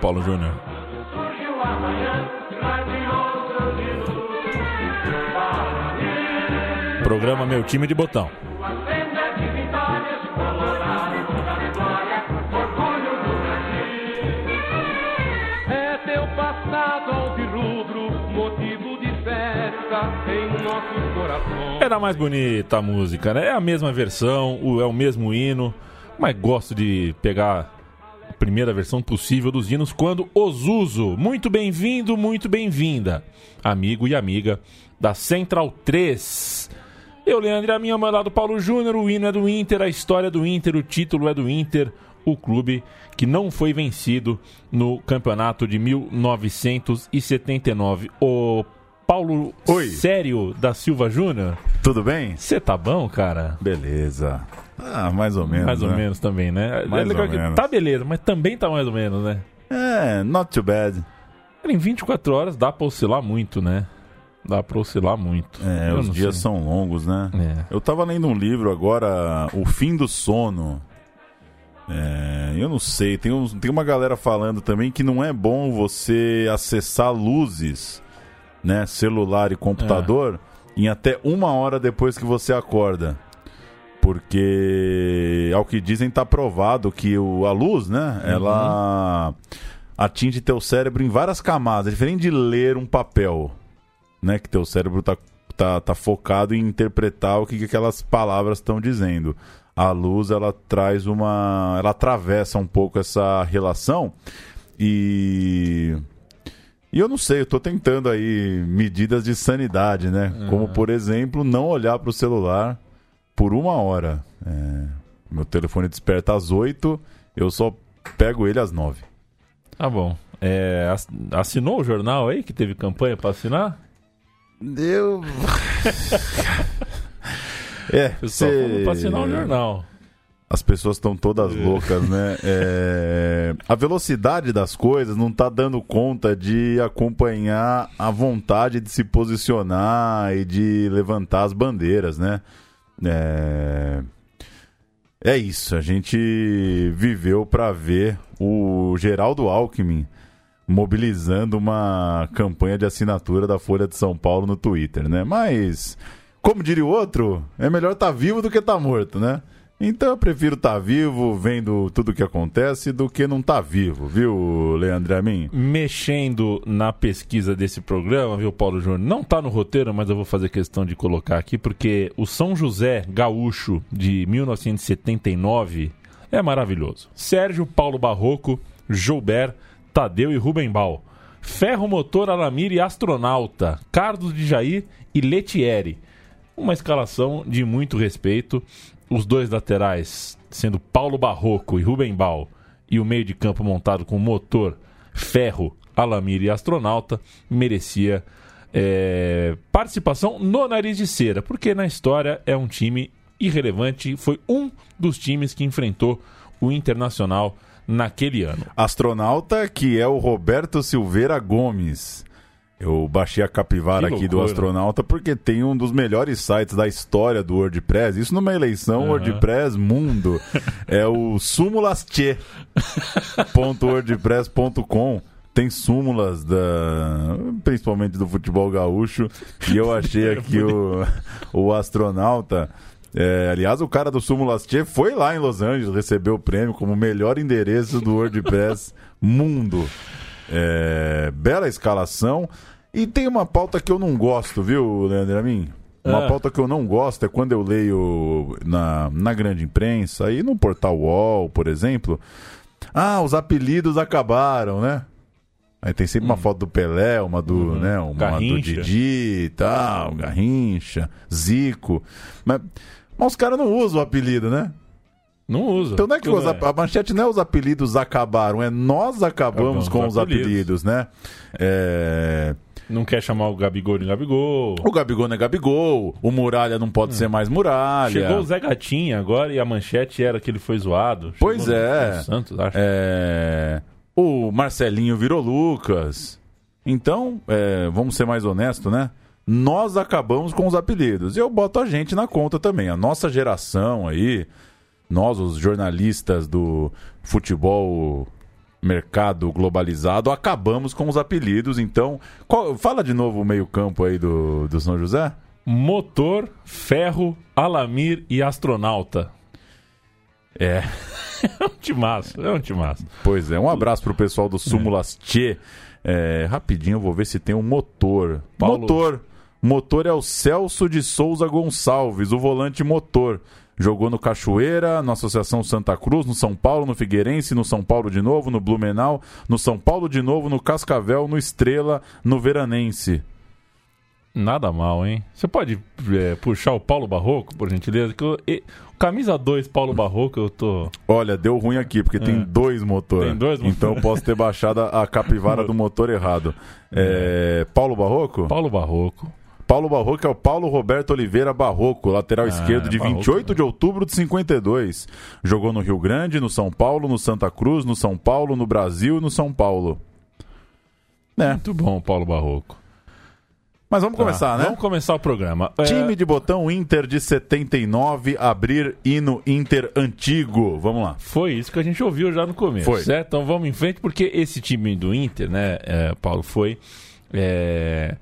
Para mim, Programa Meu Time de Botão. É teu passado alvirrubro, motivo de festa em nossos corações. Era mais bonita a música, né? É a mesma versão, é o mesmo hino, mas gosto de pegar primeira versão possível dos hinos quando os uso. Muito bem-vindo, muito bem-vinda, amigo e amiga da Central 3. Eu, Leandro, e a minha ao meu lado, Paulo Júnior, o hino é do Inter, a história é do Inter, o título é do Inter, o clube que não foi vencido no campeonato de 1979. O Paulo Oi. Sério da Silva Júnior, Tudo bem? você tá bom, cara? Beleza. Ah, mais ou menos. mais ou né? menos também, né? Mais é legal ou que menos. tá beleza, mas também tá mais ou menos, né? É, not too bad. Em 24 horas dá pra oscilar muito, né? Dá pra oscilar muito. É, Eu os dias sei. são longos, né? É. Eu tava lendo um livro agora, O Fim do Sono. É, eu não sei, tem, uns- tem uma galera falando também que não é bom você acessar luzes, né? Celular e computador, É. em até uma hora depois que você acorda. Porque, ao que dizem, tá provado que o, a luz, né? Uhum. Ela atinge teu cérebro em várias camadas. É diferente de ler um papel, né? Que teu cérebro tá, tá, tá focado em interpretar o que, que aquelas palavras estão dizendo. A luz, ela traz uma... Ela atravessa um pouco essa relação e... E eu não sei, eu tô tentando aí medidas de sanidade, né? Como, por exemplo, não olhar pro celular por uma hora. É, meu telefone desperta às 8, eu só pego ele às 9. Tá bom. É, ass- assinou o jornal aí que teve campanha pra assinar? Eu. é, Pessoal, cê- falou pra assinar o jornal. As pessoas estão todas loucas, né? É, A velocidade das coisas não tá dando conta de acompanhar a vontade de se posicionar e de levantar as bandeiras, né? É, é isso. A gente viveu para ver o Geraldo Alckmin mobilizando uma campanha de assinatura da Folha de São Paulo no Twitter, né? Mas, como diria o outro, é melhor estar vivo do que estar morto, né? Então eu prefiro estar vivo, vendo tudo o que acontece, do que não estar vivo, viu, Leandro Amin? Mexendo na pesquisa desse programa, viu, Paulo Júnior? Não tá no roteiro, mas eu vou fazer questão de colocar aqui, porque o São José Gaúcho de 1979 é maravilhoso. Sérgio Paulo Barroco, Joubert, Tadeu e Rubenbal. Ferro Motor, Alamir e Astronauta, Carlos de Jair e Letieri. Uma escalação de muito respeito. Os dois laterais sendo Paulo Barroco e Rubenbal e o meio de campo montado com motor, ferro, Alamir e Astronauta merecia é, participação no nariz de cera, porque na história é um time irrelevante, foi um dos times que enfrentou o Internacional naquele ano. Astronauta, que é o Roberto Silveira Gomes. Eu baixei a capivara Que aqui do loucura. astronauta porque tem um dos melhores sites da história do WordPress. Isso numa eleição Aham. WordPress mundo. é o sumulastie.wordpress.com. Tem súmulas da principalmente do futebol gaúcho e eu achei aqui o, o astronauta é, aliás, o cara do Sumulastie foi lá em Los Angeles receber o prêmio como melhor endereço do WordPress mundo. É, bela escalação. E tem uma pauta que eu não gosto, viu, Leandro Amin? Uma Ah. pauta que eu não gosto é quando eu leio na, na grande imprensa e no portal UOL, por exemplo. Ah, os apelidos acabaram, né? Aí tem sempre uma foto do Pelé, uma do, Uhum. né, uma do Garrincha. Didi e tal, Garrincha, Zico. Mas, mas os caras não usam o apelido, né? Não usa. Então não é que os ap- a manchete não é os apelidos acabaram, é nós acabamos Acabamos com com os apelidos. apelidos, né? É, Não quer chamar o Gabigol de Gabigol. O Gabigol não é Gabigol, o Muralha não pode ser mais Muralha. Hum. Chegou o Zé Gatinha agora e a manchete era que ele foi zoado. Pois Chegou no- é. Santos, acho. É, O Marcelinho virou Lucas. Então, é, vamos ser mais honestos, né? Nós acabamos com os apelidos. E eu boto a gente na conta também. A nossa geração aí, nós, os jornalistas do futebol mercado globalizado, acabamos com os apelidos. Então, qual- fala de novo o meio-campo aí do, do São José. Motor, ferro, alamir e astronauta. É, É um timaço, é um timaço. pois é. Um abraço pro pessoal do Súmulas Tchê. É, rapidinho, eu vou ver se tem um motor. Paulo- Motor. Motor é o Celso de Souza Gonçalves, o volante motor. Jogou no Cachoeira, na Associação Santa Cruz, no São Paulo, no Figueirense, no São Paulo de novo, no Blumenau, no São Paulo de novo, no Cascavel, no Estrela, no Veranense. Nada mal, hein? Você pode é, puxar o Paulo Barroco, por gentileza? Que eu- e- camisa 2, Paulo Barroco, eu tô. Olha, deu ruim aqui, porque tem dois motores. É. Tem dois motor. Então eu posso ter baixado a a capivara do motor errado. É, Paulo Barroco? Paulo Barroco. Paulo Barroco é o Paulo Roberto Oliveira Barroco, lateral Ah, esquerdo de Barroco, 28 né? de outubro de 52. Jogou no Rio Grande, no São Paulo, no Santa Cruz, no São Paulo, no Brasil e no São Paulo. É, Muito bom, Paulo Barroco. mas vamos começar, Tá, né? Vamos começar o programa. É, Time de botão Inter de 79, abrir hino Inter antigo. Vamos lá. Foi isso que a gente ouviu já no começo, Foi. certo? Então vamos em frente, porque esse time do Inter, né, é, Paulo, foi... é,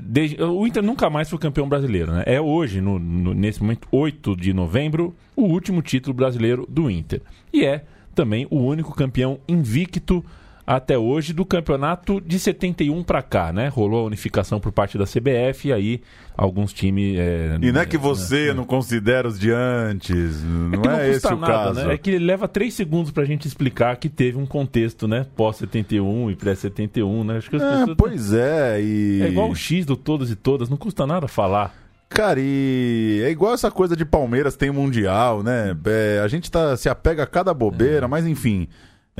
desde- o Inter nunca mais foi campeão brasileiro, né? É hoje, no- no- nesse momento, 8 de novembro, o último título brasileiro do Inter. E é também o único campeão invicto até hoje do campeonato de 71 pra cá, né? Rolou a unificação por parte da CBF e aí alguns times... é, E não é que né, você não considera os de antes, não que é, esse o caso. né? É que leva três segundos pra gente explicar que teve um contexto, né? Pós-71 e pré-71, né? Acho que as É, pessoas... pois é, e... É igual o X do Todos e Todas, não custa nada falar. Cara, e é igual essa coisa de Palmeiras tem Mundial, né? É, a gente tá, se apega a cada bobeira, mas enfim.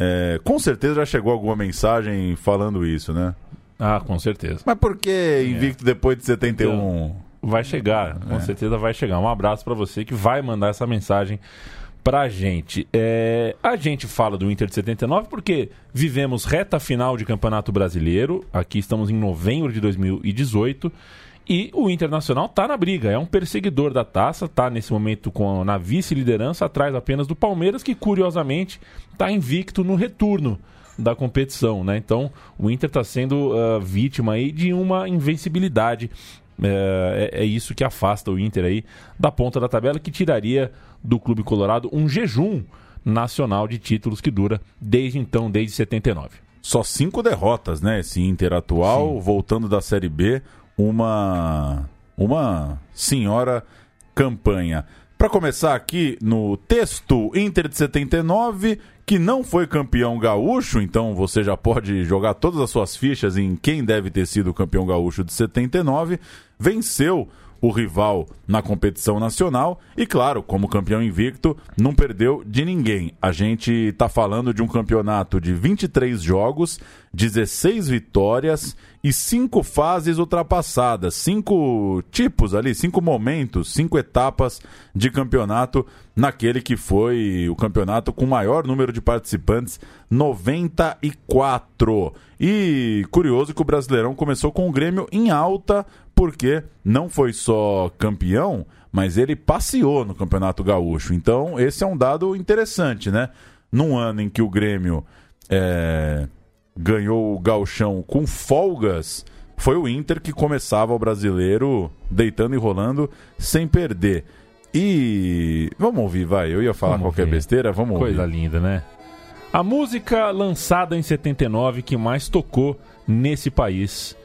É, com certeza já chegou alguma mensagem falando isso, né? Ah, com certeza. Mas por que invicto depois de 71? Vai chegar, com É. certeza vai chegar. Um abraço pra você que vai mandar essa mensagem pra gente. É, a gente fala do Inter de 79 porque vivemos reta final de Campeonato Brasileiro. Aqui estamos em novembro de 2018. E o Internacional tá na briga, é um perseguidor da taça, tá nesse momento com, na vice-liderança, atrás apenas do Palmeiras, que curiosamente tá invicto no retorno da competição, né? Então o Inter está sendo ah, vítima aí de uma invencibilidade. É, é- é isso que afasta o Inter aí da ponta da tabela, que tiraria do Clube Colorado um jejum nacional de títulos que dura desde então, desde 79. Só cinco derrotas, né? Esse Inter atual, voltando da Série B, uma, uma senhora campanha. Para começar aqui no texto, Inter de 79, que não foi campeão gaúcho, então você já pode jogar todas as suas fichas em quem deve ter sido campeão gaúcho de 79, venceu o rival na competição nacional e, claro, como campeão invicto, não perdeu de ninguém. A gente está falando de um campeonato de 23 jogos, 16 vitórias e cinco fases ultrapassadas, cinco tipos ali, cinco momentos, cinco etapas de campeonato naquele que foi o campeonato com maior número de participantes, 94. E curioso que o Brasileirão começou com o Grêmio em alta, porque não foi só campeão, mas ele passeou no Campeonato Gaúcho. Então, esse é um dado interessante, né? Num ano em que o Grêmio é, ganhou o gauchão com folgas, foi o Inter que começava o brasileiro deitando e rolando sem perder. E vamos ouvir, vai. Eu ia falar Vamos qualquer ver. besteira, vamos Coisa ouvir. linda, né? A música lançada em 79 que mais tocou nesse país.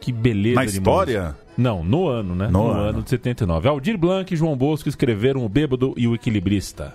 Que beleza. Na história? Música. Não, no ano, né? No, no ano. ano de 79. Aldir Blanc e João Bosco escreveram O Bêbado e o Equilibrista.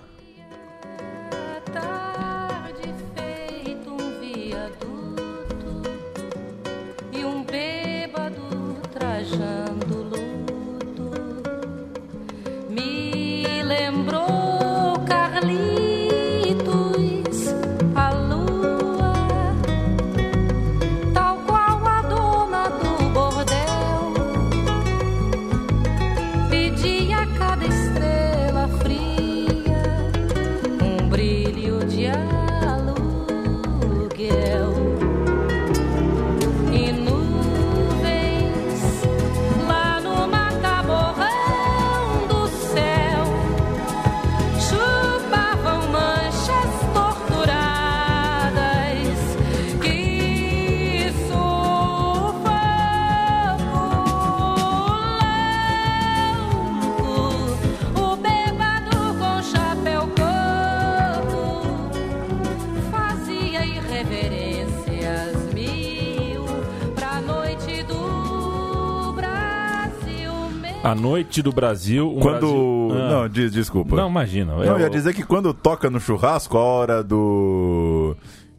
Do Brasil. um Quando. Brasil- Ah. Não, diz, desculpa. Não, imagina. Não, é eu ia dizer que quando toca no churrasco, a hora do.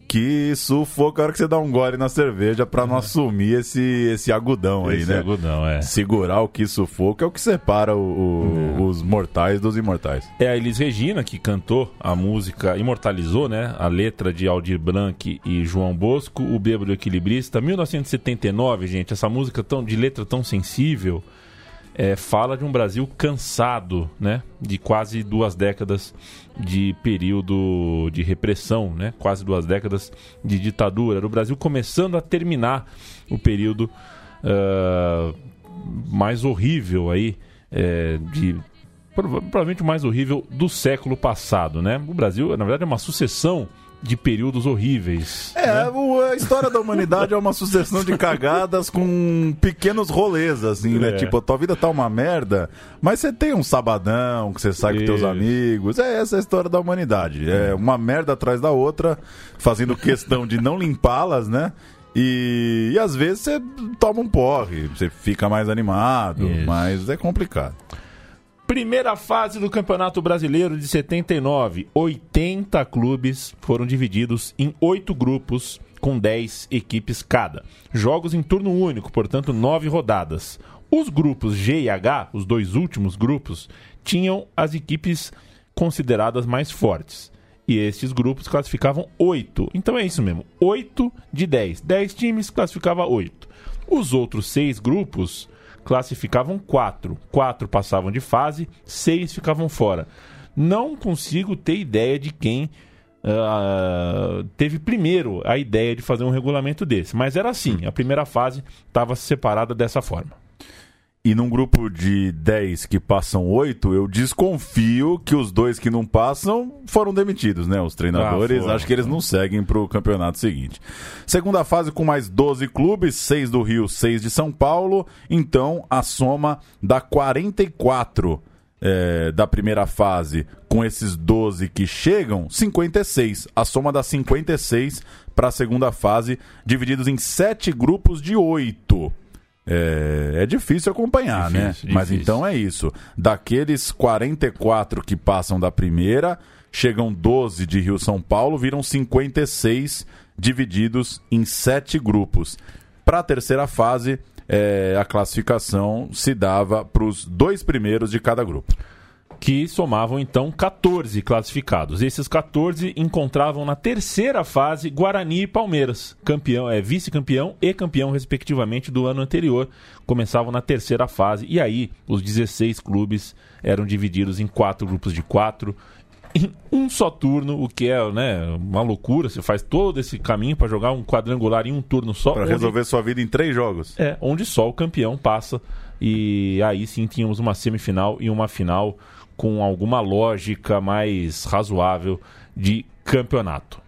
Que sufoco a hora que você dá um gole na cerveja pra não assumir esse, esse agudão aí, Esse né? agudão, é. Segurar o que sufoco é o que separa o- o- os mortais dos imortais. É a Elis Regina que cantou a música, imortalizou, né? A letra de Aldir Blanc e João Bosco, O Bêbado Equilibrista. 1979, gente, essa música tão, de letra tão sensível é, fala de um Brasil cansado, né? De quase duas décadas de período de repressão, né? Quase duas décadas de ditadura. Era o Brasil começando a terminar o período ah, mais horrível aí é, de prova- provavelmente o mais horrível do século passado, né? O Brasil, na verdade, é uma sucessão de períodos horríveis. É, o- a história da humanidade é uma sucessão de cagadas com pequenos rolês, assim, né? É. Tipo, a tua vida tá uma merda, mas você tem um sabadão que você sai com teus Isso. amigos. É essa a história da humanidade. É uma merda atrás da outra, fazendo questão de não limpá-las, né? E, e às vezes você toma um porre, você fica mais animado, Isso. mas é complicado. Primeira fase do Campeonato Brasileiro de 79. 80 clubes foram divididos em oito grupos com 10 equipes cada. Jogos em turno único, portanto, nove rodadas. Os grupos G e H, os dois últimos grupos, tinham as equipes consideradas mais fortes. E esses grupos classificavam oito. Então é isso mesmo: oito de 10. 10 times classificava oito. Os outros seis grupos classificavam quatro. Quatro passavam de fase, seis ficavam fora. Não consigo ter ideia de quem ah, teve primeiro a ideia de fazer um regulamento desse. Mas era assim: a primeira fase estava separada dessa forma. E num grupo de 10 que passam 8, eu desconfio que os dois que não passam foram demitidos, né? Os treinadores, Ah, foram, acho que eles não seguem pro campeonato seguinte. Segunda fase com mais 12 clubes, 6 do Rio, 6 de São Paulo. Então a soma dá 44 é, da primeira fase com esses 12 que chegam, 56. A soma dá 56 para a segunda fase, divididos em 7 grupos de 8. É, é difícil acompanhar, Difícil, né? Mas difícil. então é isso. Daqueles 44 que passam da primeira, chegam 12 de Rio São Paulo, viram 56 divididos em 7 grupos. Para a terceira fase, é, a classificação se dava para os dois primeiros de cada grupo. Que somavam então 14 classificados. Esses 14 encontravam na terceira fase Guarani e Palmeiras, campeão, é vice-campeão e campeão respectivamente do ano anterior, começavam na terceira fase e aí os 16 clubes eram divididos em quatro grupos de quatro em um só turno, o que é né, uma loucura. Você faz todo esse caminho para jogar um quadrangular em um turno só. Para onde- resolver sua vida em três jogos. é, onde só o campeão passa. E aí sim tínhamos uma semifinal e uma final com alguma lógica mais razoável de campeonato.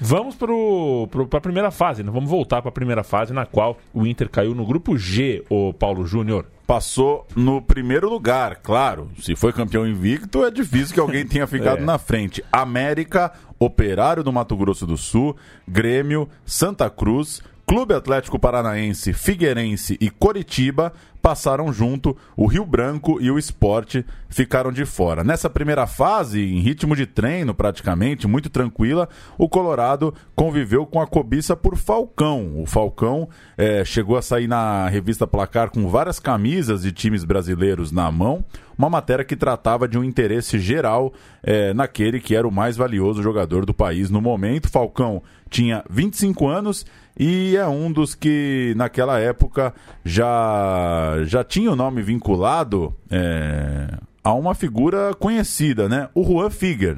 Vamos para a primeira fase, né? vamos voltar para a primeira fase, na qual o Inter caiu no grupo G, o Paulo Júnior. Passou no primeiro lugar, claro. Se foi campeão invicto, é difícil que alguém tenha ficado É. na frente. América, Operário do Mato Grosso do Sul, Grêmio, Santa Cruz, Clube Atlético Paranaense, Figueirense e Coritiba passaram junto, o Rio Branco e o Esporte ficaram de fora. Nessa primeira fase, em ritmo de treino praticamente, muito tranquila, o Colorado conviveu com a cobiça por Falcão. O Falcão eh, chegou a sair na revista Placar com várias camisas de times brasileiros na mão, uma matéria que tratava de um interesse geral eh, naquele que era o mais valioso jogador do país no momento. Falcão tinha 25 anos e é um dos que naquela época já, já tinha o nome vinculado é, a uma figura conhecida, né? O Juan Figuer,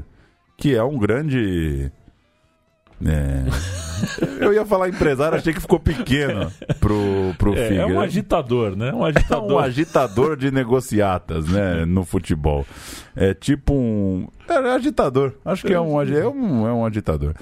que é um grande. é, eu ia falar empresário, achei que ficou pequeno pro, pro É, Figuer. é um agitador, né? Um É um agitador. agitador de negociatas, né, no futebol. É tipo um. É, é agitador. Acho que é um, é um, é um agitador.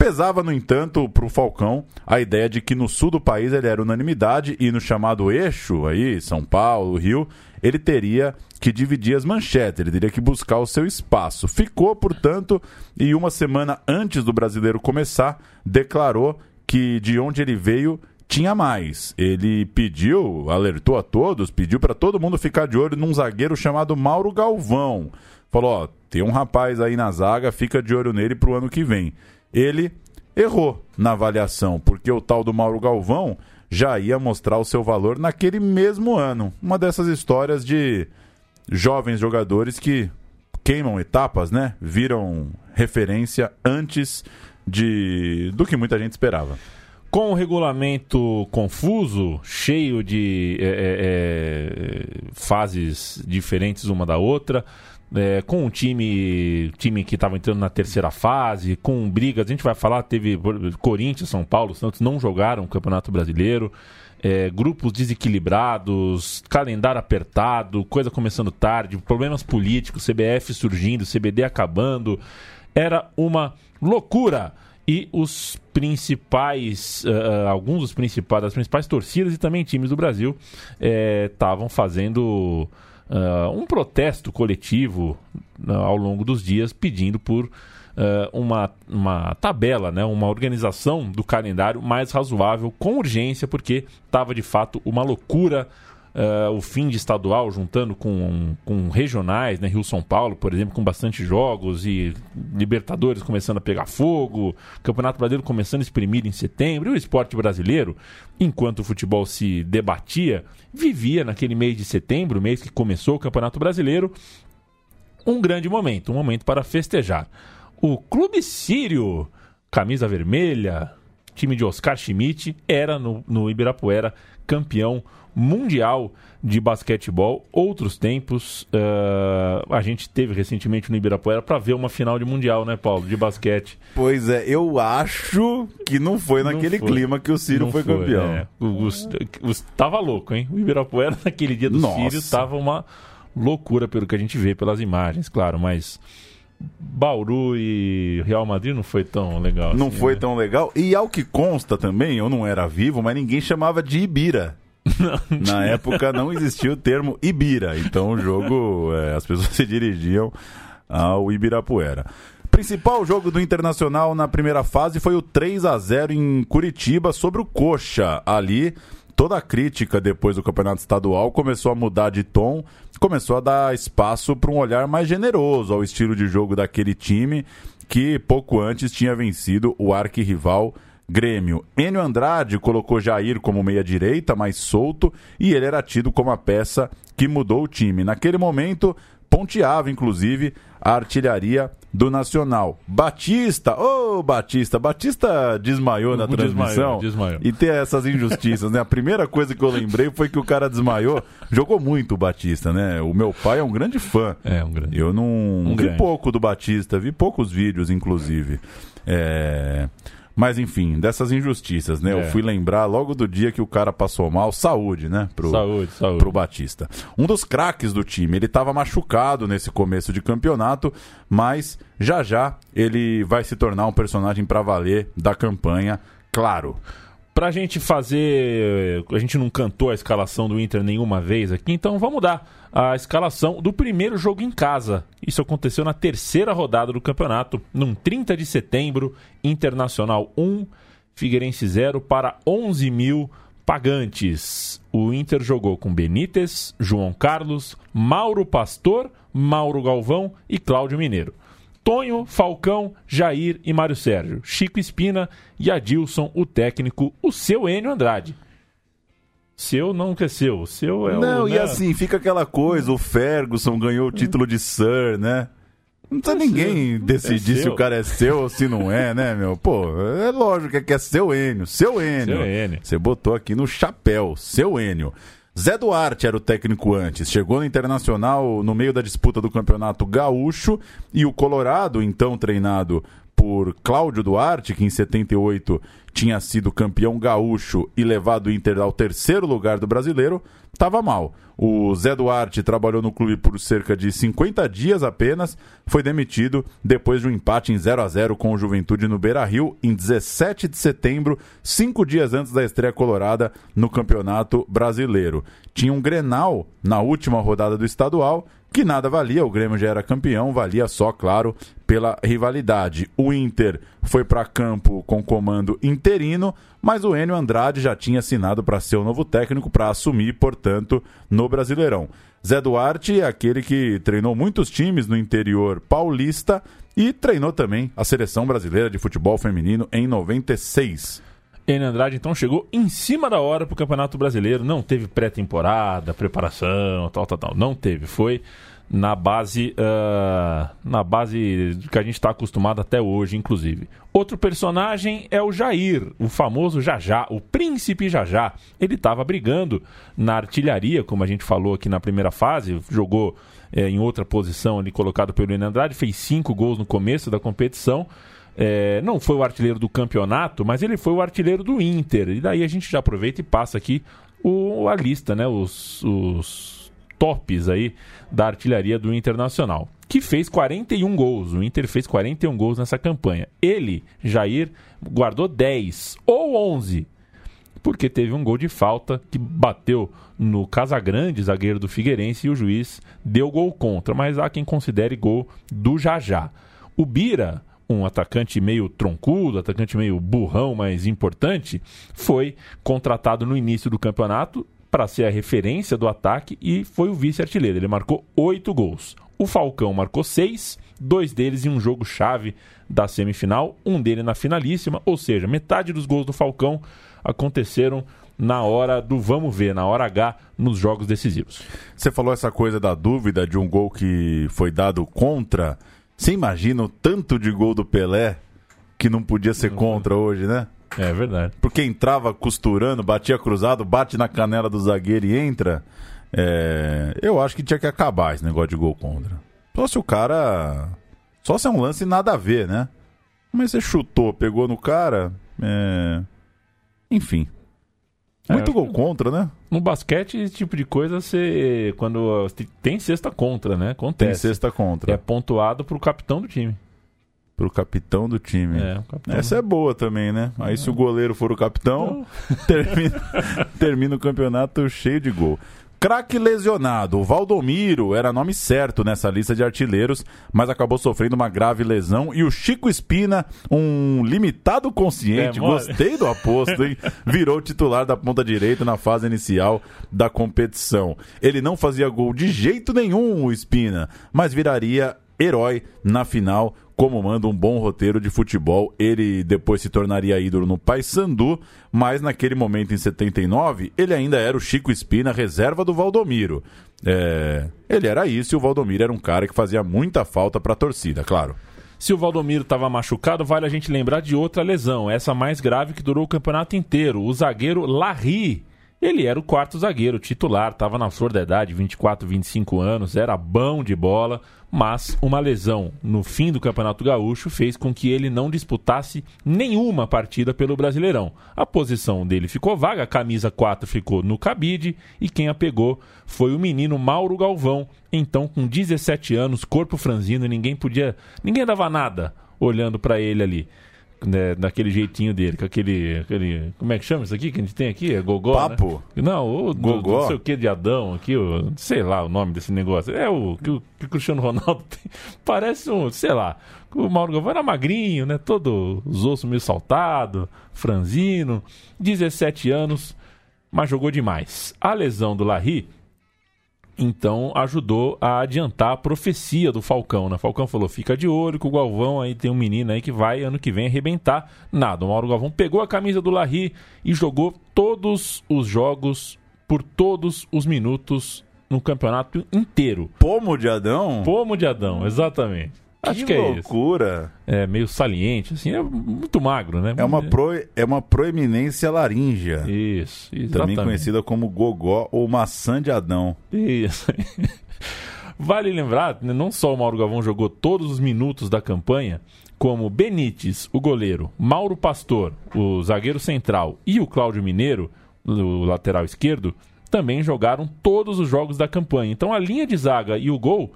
Pesava, no entanto, para o Falcão a ideia de que no sul do país ele era unanimidade e no chamado eixo aí, São Paulo, Rio, ele teria que dividir as manchetes, ele teria que buscar o seu espaço. Ficou, portanto, e uma semana antes do brasileiro começar, declarou que de onde ele veio tinha mais. Ele pediu, alertou a todos, pediu para todo mundo ficar de olho num zagueiro chamado Mauro Galvão. Falou: ó, tem um rapaz aí na zaga, fica de olho nele pro ano que vem. Ele errou na avaliação, porque o tal do Mauro Galvão já ia mostrar o seu valor naquele mesmo ano. Uma dessas histórias de jovens jogadores que queimam etapas, né? Viram referência antes de do que muita gente esperava. Com o regulamento confuso, cheio de é, é, é, fases diferentes uma da outra, é, com um time, time que estava entrando na terceira fase, com brigas, a gente vai falar, teve Corinthians, São Paulo, Santos não jogaram o Campeonato Brasileiro, é, grupos desequilibrados, calendário apertado, coisa começando tarde, problemas políticos, CBF surgindo, CBD acabando, era uma loucura. E os principais, uh, alguns dos principais, das principais torcidas e também times do Brasil estavam fazendo uh, um protesto coletivo uh, ao longo dos dias pedindo por uma, uma tabela, né, uma organização do calendário mais razoável, com urgência, porque estava de fato uma loucura Uh, o fim de estadual juntando com, com regionais, né? Rio São Paulo, por exemplo, com bastante jogos e Libertadores começando a pegar fogo, Campeonato Brasileiro começando a exprimir em setembro, e o esporte brasileiro, enquanto o futebol se debatia, vivia naquele mês de setembro, mês que começou o Campeonato Brasileiro, um grande momento, um momento para festejar. O Clube Sírio, camisa vermelha, time de Oscar Schmidt, era no, no Ibirapuera campeão mundial de basquetebol. Outros tempos, uh, a gente teve recentemente no Ibirapuera para ver uma final de mundial, né, Paulo, de basquete. Pois é, eu acho que não foi Não naquele foi. clima que o Ciro Não foi, campeão. é. O, o, o- tava louco, hein? O Ibirapuera naquele dia do Nossa. Sírio tava uma loucura pelo que a gente vê pelas imagens, claro, mas Bauru e Real Madrid não foi tão legal Não assim, foi né? tão legal. E ao que consta também, eu não era vivo, mas ninguém chamava de Ibira. Na época não existia o termo Ibira. Então o jogo, é, as pessoas se dirigiam ao Ibirapuera. Principal jogo do Internacional na primeira fase foi o 3 a 0 em Curitiba sobre o Coxa. Ali, toda a crítica depois do Campeonato Estadual começou a mudar de tom, começou a dar espaço para um olhar mais generoso ao estilo de jogo daquele time que pouco antes tinha vencido o arquirrival Grêmio. Enio Andrade colocou Jair como meia-direita, mais solto, e ele era tido como a peça que mudou o time. Naquele momento, ponteava, inclusive, a artilharia do Nacional. Batista, ô Batista, Batista desmaiou na Desmaiou, transmissão. desmaiou. E tem essas injustiças, né? A primeira coisa que eu lembrei foi que o cara desmaiou. Jogou muito o Batista, né? O meu pai é um grande fã. É, um grande. Eu não vi grande. pouco do Batista, vi poucos vídeos, inclusive. É, Mas enfim, dessas injustiças, né? É. Eu fui lembrar logo do dia que o cara passou mal, saúde, né? Pro, Saúde, saúde. pro Batista. Um dos craques do time, ele estava machucado nesse começo de campeonato, mas já já ele vai se tornar um personagem para valer da campanha, claro. Pra gente fazer. A gente não cantou a escalação do Inter nenhuma vez aqui, então vamos dar a escalação do primeiro jogo em casa. Isso aconteceu na terceira rodada do campeonato, num 30 de setembro, Internacional 1, Figueirense 0 para 11 mil pagantes. O Inter jogou com Benítez, João Carlos, Mauro Pastor, Mauro Galvão e Cláudio Mineiro. Tonho, Falcão, Jair e Mário Sérgio. Chico Espina e Adilson, o técnico, o seu Enio Andrade. Seu não é seu, seu é o. Não, e né? assim, fica aquela coisa, o Ferguson ganhou o título de Sir, né? Não precisa É ninguém seu. decidir É se o cara é seu ou se não é, né, meu? Pô, é lógico que é, que é seu Enio, seu Enio. Seu Enio. Você botou aqui no chapéu, seu Enio. Zé Duarte era o técnico antes, chegou no Internacional no meio da disputa do Campeonato Gaúcho e o Colorado, então treinado por Cláudio Duarte, que em 78 tinha sido campeão gaúcho e levado o Inter ao terceiro lugar do brasileiro, estava mal. O Zé Duarte trabalhou no clube por cerca de 50 dias apenas, foi demitido depois de um empate em 0 a 0 com o Juventude no Beira-Rio em 17 de setembro, cinco dias antes da estreia colorada no Campeonato Brasileiro. Tinha um Grenal na última rodada do estadual que nada valia, o Grêmio já era campeão, valia só, claro, pela rivalidade. O Inter foi para campo com comando interino, mas o Enio Andrade já tinha assinado para ser o novo técnico para assumir, portanto, no Brasileirão. Zé Duarte é aquele que treinou muitos times no interior paulista e treinou também a seleção brasileira de futebol feminino em 96. Enio Andrade então chegou em cima da hora pro Campeonato Brasileiro, não teve pré-temporada, preparação, tal, tal, tal, não teve, foi na base ah, na base que a gente está acostumado até hoje, inclusive. Outro personagem é o Jair, o famoso Jajá, o príncipe Jajá. Ele estava brigando na artilharia, como a gente falou aqui na primeira fase, jogou eh, em outra posição ali colocado pelo Enio Andrade, fez cinco gols no começo da competição. É, não foi o artilheiro do campeonato, mas ele foi o artilheiro do Inter. E daí a gente já aproveita e passa aqui o, a lista, né? Os, os tops aí da artilharia do Internacional. Que fez 41 gols. O Inter fez 41 gols nessa campanha. Ele, Jair, guardou 10 ou 11 porque teve um gol de falta que bateu no Casagrande, zagueiro do Figueirense, e o juiz deu gol contra, mas há quem considere gol do Jajá. O Bira, um atacante meio troncudo, atacante meio burrão, mas importante, foi contratado no início do campeonato para ser a referência do ataque e foi o vice-artilheiro. Ele marcou oito gols. O Falcão marcou seis, dois deles em um jogo chave da semifinal, um dele na finalíssima, ou seja, metade dos gols do Falcão aconteceram na hora do vamos ver, na hora H, nos jogos decisivos. Você falou essa coisa da dúvida de um gol que foi dado contra. Você imagina o tanto de gol do Pelé que não podia ser contra hoje, né? É verdade. Porque entrava costurando, batia cruzado, bate na canela do zagueiro e entra. É, Eu acho que tinha que acabar esse negócio de gol contra. Só se o cara. Só se é um lance nada a ver, né? Mas você chutou, pegou no cara. é, Enfim. Muito É, gol contra, né? No basquete, esse tipo de coisa, você. Quando. Tem cesta contra, né? Tem Acontece. sexta contra. É pontuado pro capitão do time. Pro capitão do time. É, capitão. Essa é boa também, né? Aí se o goleiro for o capitão, termina, termina o campeonato cheio de gol. Craque lesionado. O Valdomiro era nome certo nessa lista de artilheiros, mas acabou sofrendo uma grave lesão. E o Chico Espina, um limitado consciente, É, gostei do aposto, hein? Virou titular da ponta direita na fase inicial da competição. Ele não fazia gol de jeito nenhum, o Espina, mas viraria herói na final, como manda um bom roteiro de futebol. Ele depois se tornaria ídolo no Paysandu, mas naquele momento, em 79, ele ainda era o Chico Espina, reserva do Valdomiro. É, Ele era isso e o Valdomiro era um cara que fazia muita falta para a torcida, claro. Se o Valdomiro estava machucado, vale a gente lembrar de outra lesão, essa mais grave que durou o campeonato inteiro. O zagueiro Larry. Ele era o quarto zagueiro titular, estava na flor da idade, 24, 25 anos, era bom de bola, mas uma lesão no fim do Campeonato Gaúcho fez com que ele não disputasse nenhuma partida pelo Brasileirão. A posição dele ficou vaga, a camisa 4 ficou no cabide e quem a pegou foi o menino Mauro Galvão, então com 17 anos, corpo franzino, ninguém podia, ninguém dava nada olhando para ele ali né, daquele jeitinho dele, com aquele, aquele. Como é que chama isso aqui que a gente tem aqui? É gogó? né? Papo? Não, o do- Gogó? Não sei o que de Adão aqui, o, sei lá o nome desse negócio. É o que o, que o Cristiano Ronaldo tem. Parece um, sei lá. O Mauro Galvão era magrinho, né? Todo os ossos meio saltado, franzino. 17 anos, mas jogou demais. A lesão do Larry então ajudou a adiantar a profecia do Falcão. Né? Falcão falou: fica de olho que o Galvão aí tem um menino aí que vai ano que vem arrebentar. Nada, o Mauro Galvão pegou a camisa do Larry e jogou todos os jogos por todos os minutos no campeonato inteiro. Pomo de Adão? Pomo de Adão, exatamente. Acho que, é isso. loucura. É meio saliente, assim, é muito magro, né? É uma, pro, é uma proeminência laríngea. Isso, Também conhecida como gogó ou maçã de Adão. Isso. Vale lembrar, né, não só o Mauro Galvão jogou todos os minutos da campanha, como Benítez, o goleiro, Mauro Pastor, o zagueiro central e o Cláudio Mineiro, o lateral esquerdo, também jogaram todos os jogos da campanha. Então a linha de zaga e o gol,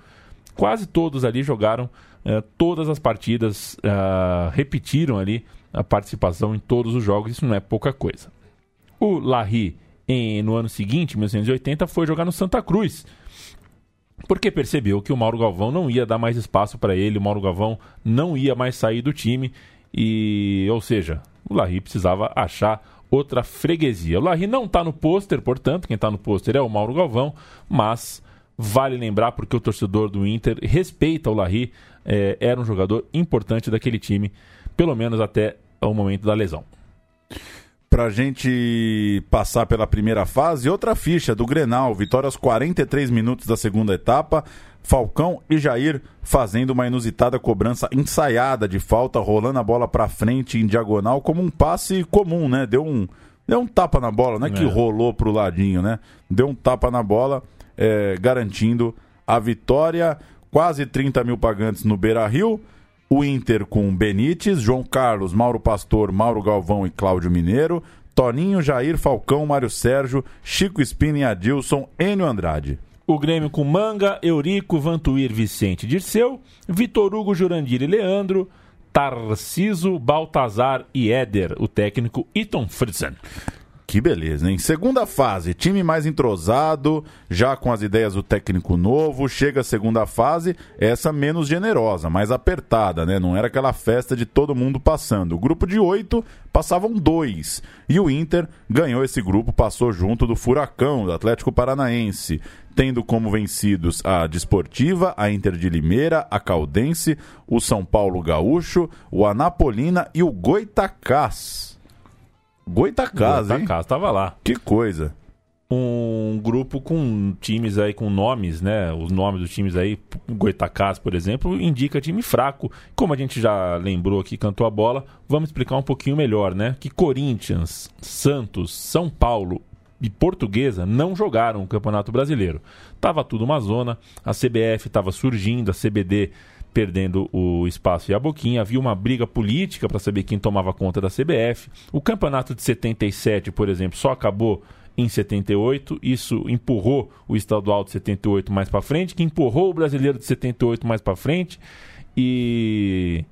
quase todos ali jogaram eh, todas as partidas, ah, repetiram ali a participação em todos os jogos, isso não é pouca coisa. O Larry, em- no ano seguinte, 1980, foi jogar no Santa Cruz. Porque percebeu que o Mauro Galvão não ia dar mais espaço para ele, o Mauro Galvão não ia mais sair do time. E, ou seja, o Larry precisava achar outra freguesia. O Larry não está no pôster, portanto, quem está no pôster é o Mauro Galvão, mas vale lembrar porque o torcedor do Inter respeita o Larry, eh, era um jogador importante daquele time, pelo menos até o momento da lesão. Pra gente passar pela primeira fase, outra ficha do Grenal. Vitória aos 43 minutos da segunda etapa. Falcão e Jair fazendo uma inusitada cobrança ensaiada de falta, rolando a bola pra frente em diagonal como um passe comum, né? Deu um, deu um tapa na bola, não é que É. rolou pro ladinho, né? Deu um tapa na bola, é, garantindo a vitória. Quase 30 mil pagantes no Beira Rio. O Inter com Benítez, João Carlos, Mauro Pastor, Mauro Galvão e Cláudio Mineiro. Toninho, Jair, Falcão, Mário Sérgio, Chico Espina e Adilson, Enio Andrade. O Grêmio com Manga, Eurico, Vantuir, Vicente, Dirceu, Vitor Hugo, Jurandir e Leandro, Tarciso, Baltazar e Éder, o técnico Iton Fritzen. Que beleza, hein? Segunda fase, time mais entrosado, já com as ideias do técnico novo. Chega a segunda fase, essa menos generosa, mais apertada, né? Não era aquela festa de todo mundo passando. O grupo de oito passavam dois. E o Inter ganhou esse grupo, passou junto do Furacão, do Atlético Paranaense, tendo como vencidos a Desportiva, a Inter de Limeira, a Caldense, o São Paulo Gaúcho, o Anapolina e o Goitacás. Goitacás, hein? Casa estava lá. Que coisa. Um grupo com times aí com nomes, né? Os nomes dos times aí, Goitacás, por exemplo, indica time fraco. Como a gente já lembrou aqui, cantou a bola, vamos explicar um pouquinho melhor, né? Que Corinthians, Santos, São Paulo e Portuguesa não jogaram o Campeonato Brasileiro. Tava tudo uma zona, a CBF estava surgindo, a CBD perdendo o espaço e a boquinha. Havia uma briga política para saber quem tomava conta da CBF. O campeonato de 77, por exemplo, só acabou em 78. Isso empurrou o estadual de 78 mais para frente, que empurrou o brasileiro de 78 mais para frente. E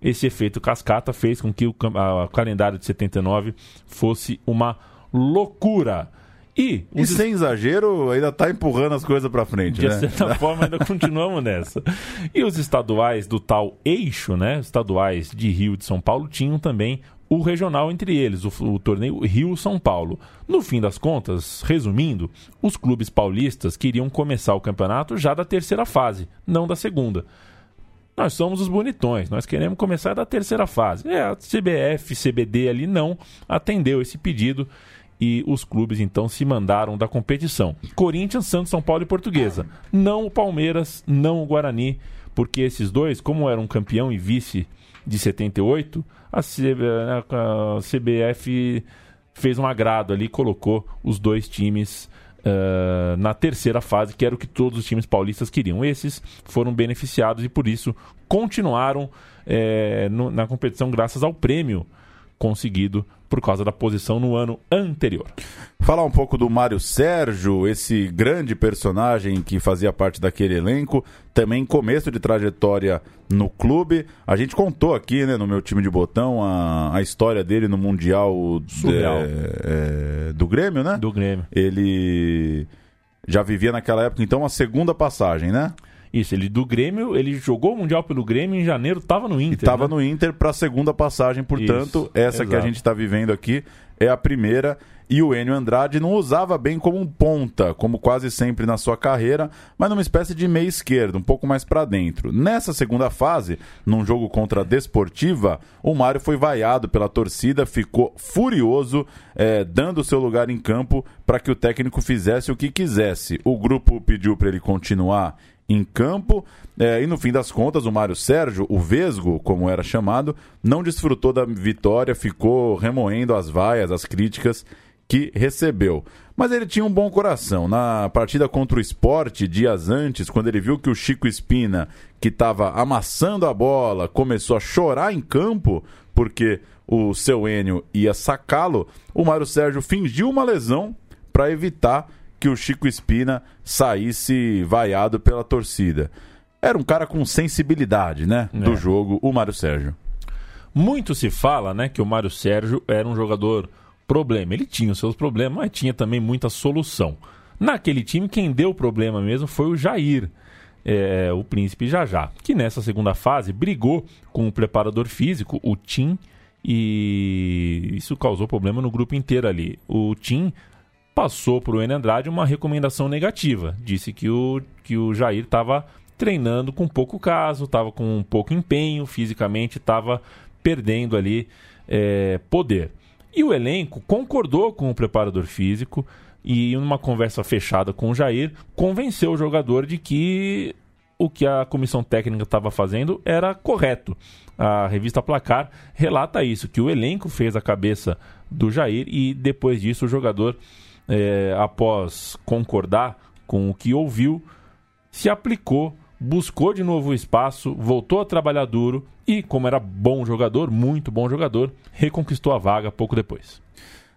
esse efeito cascata fez com que o calendário de 79 fosse uma loucura. E, E sem exagero, ainda tá empurrando as coisas pra frente, de né? certa forma, ainda continuamos nessa. E os estaduais do tal eixo, né? Estaduais de Rio e de São Paulo tinham também o regional entre eles, o, o torneio Rio-São Paulo. No fim das contas, resumindo, os clubes paulistas queriam começar o campeonato já da terceira fase, não da segunda. Nós somos os bonitões, nós queremos começar da terceira fase. É, a CBF, CBD ali não atendeu esse pedido e os clubes então se mandaram da competição. Corinthians, Santos, São Paulo e Portuguesa. Não o Palmeiras, não o Guarani, porque esses dois, como eram campeão e vice de 78, a, CBF fez um agrado ali, colocou os dois times ah, na terceira fase, que era o que todos os times paulistas queriam. Esses foram beneficiados e por isso continuaram eh, no- na competição graças ao prêmio conseguido por causa da posição no ano anterior. Falar um pouco do Mário Sérgio, esse grande personagem que fazia parte daquele elenco, também começo de trajetória no clube. A gente contou aqui, né, no meu time de botão, a, a história dele no Mundial é, é, do Grêmio, né? Do Grêmio. Ele já vivia naquela época, então, a segunda passagem, né? Isso, ele do Grêmio, ele jogou o Mundial pelo Grêmio em janeiro, estava no Inter. estava né? no Inter para a segunda passagem, portanto, Isso, essa que a exato. gente está vivendo aqui é a primeira. E o Enio Andrade não usava bem como um ponta, como quase sempre na sua carreira, mas numa espécie de meia esquerda, um pouco mais para dentro. Nessa segunda fase, num jogo contra a Desportiva, o Mário foi vaiado pela torcida, ficou furioso, eh, dando seu lugar em campo para que o técnico fizesse o que quisesse. O grupo pediu para ele continuar em campo. É, e no fim das contas, o Mário Sérgio, o Vesgo, como era chamado, não desfrutou da vitória, ficou remoendo as vaias, as críticas que recebeu. Mas ele tinha um bom coração. Na partida contra o esporte, dias antes, quando ele viu que o Chico Espina, que estava amassando a bola, começou a chorar em campo, porque o seu Enio ia sacá-lo, o Mário Sérgio fingiu uma lesão para evitar que o Chico Espina saísse vaiado pela torcida. Era um cara com sensibilidade, né? Do É. jogo, o Mário Sérgio. Muito se fala, né, que o Mário Sérgio era um jogador problema. Ele tinha os seus problemas, mas tinha também muita solução. Naquele time, quem deu problema mesmo foi o Jair, é, o príncipe Jajá, que nessa segunda fase brigou com o preparador físico, o Tim, e isso causou problema no grupo inteiro ali. O Tim passou para o Enio Andrade uma recomendação negativa. Disse que o, que o Jair estava treinando com pouco caso, estava com pouco empenho, fisicamente estava perdendo ali é, poder. E o elenco concordou com o preparador físico e, numa conversa fechada com o Jair, convenceu o jogador de que o que a comissão técnica estava fazendo era correto. A revista Placar relata isso, que o elenco fez a cabeça do Jair e depois disso o jogador, é, após concordar com o que ouviu, se aplicou, buscou de novo o espaço, voltou a trabalhar duro e, como era bom jogador, muito bom jogador, reconquistou a vaga pouco depois.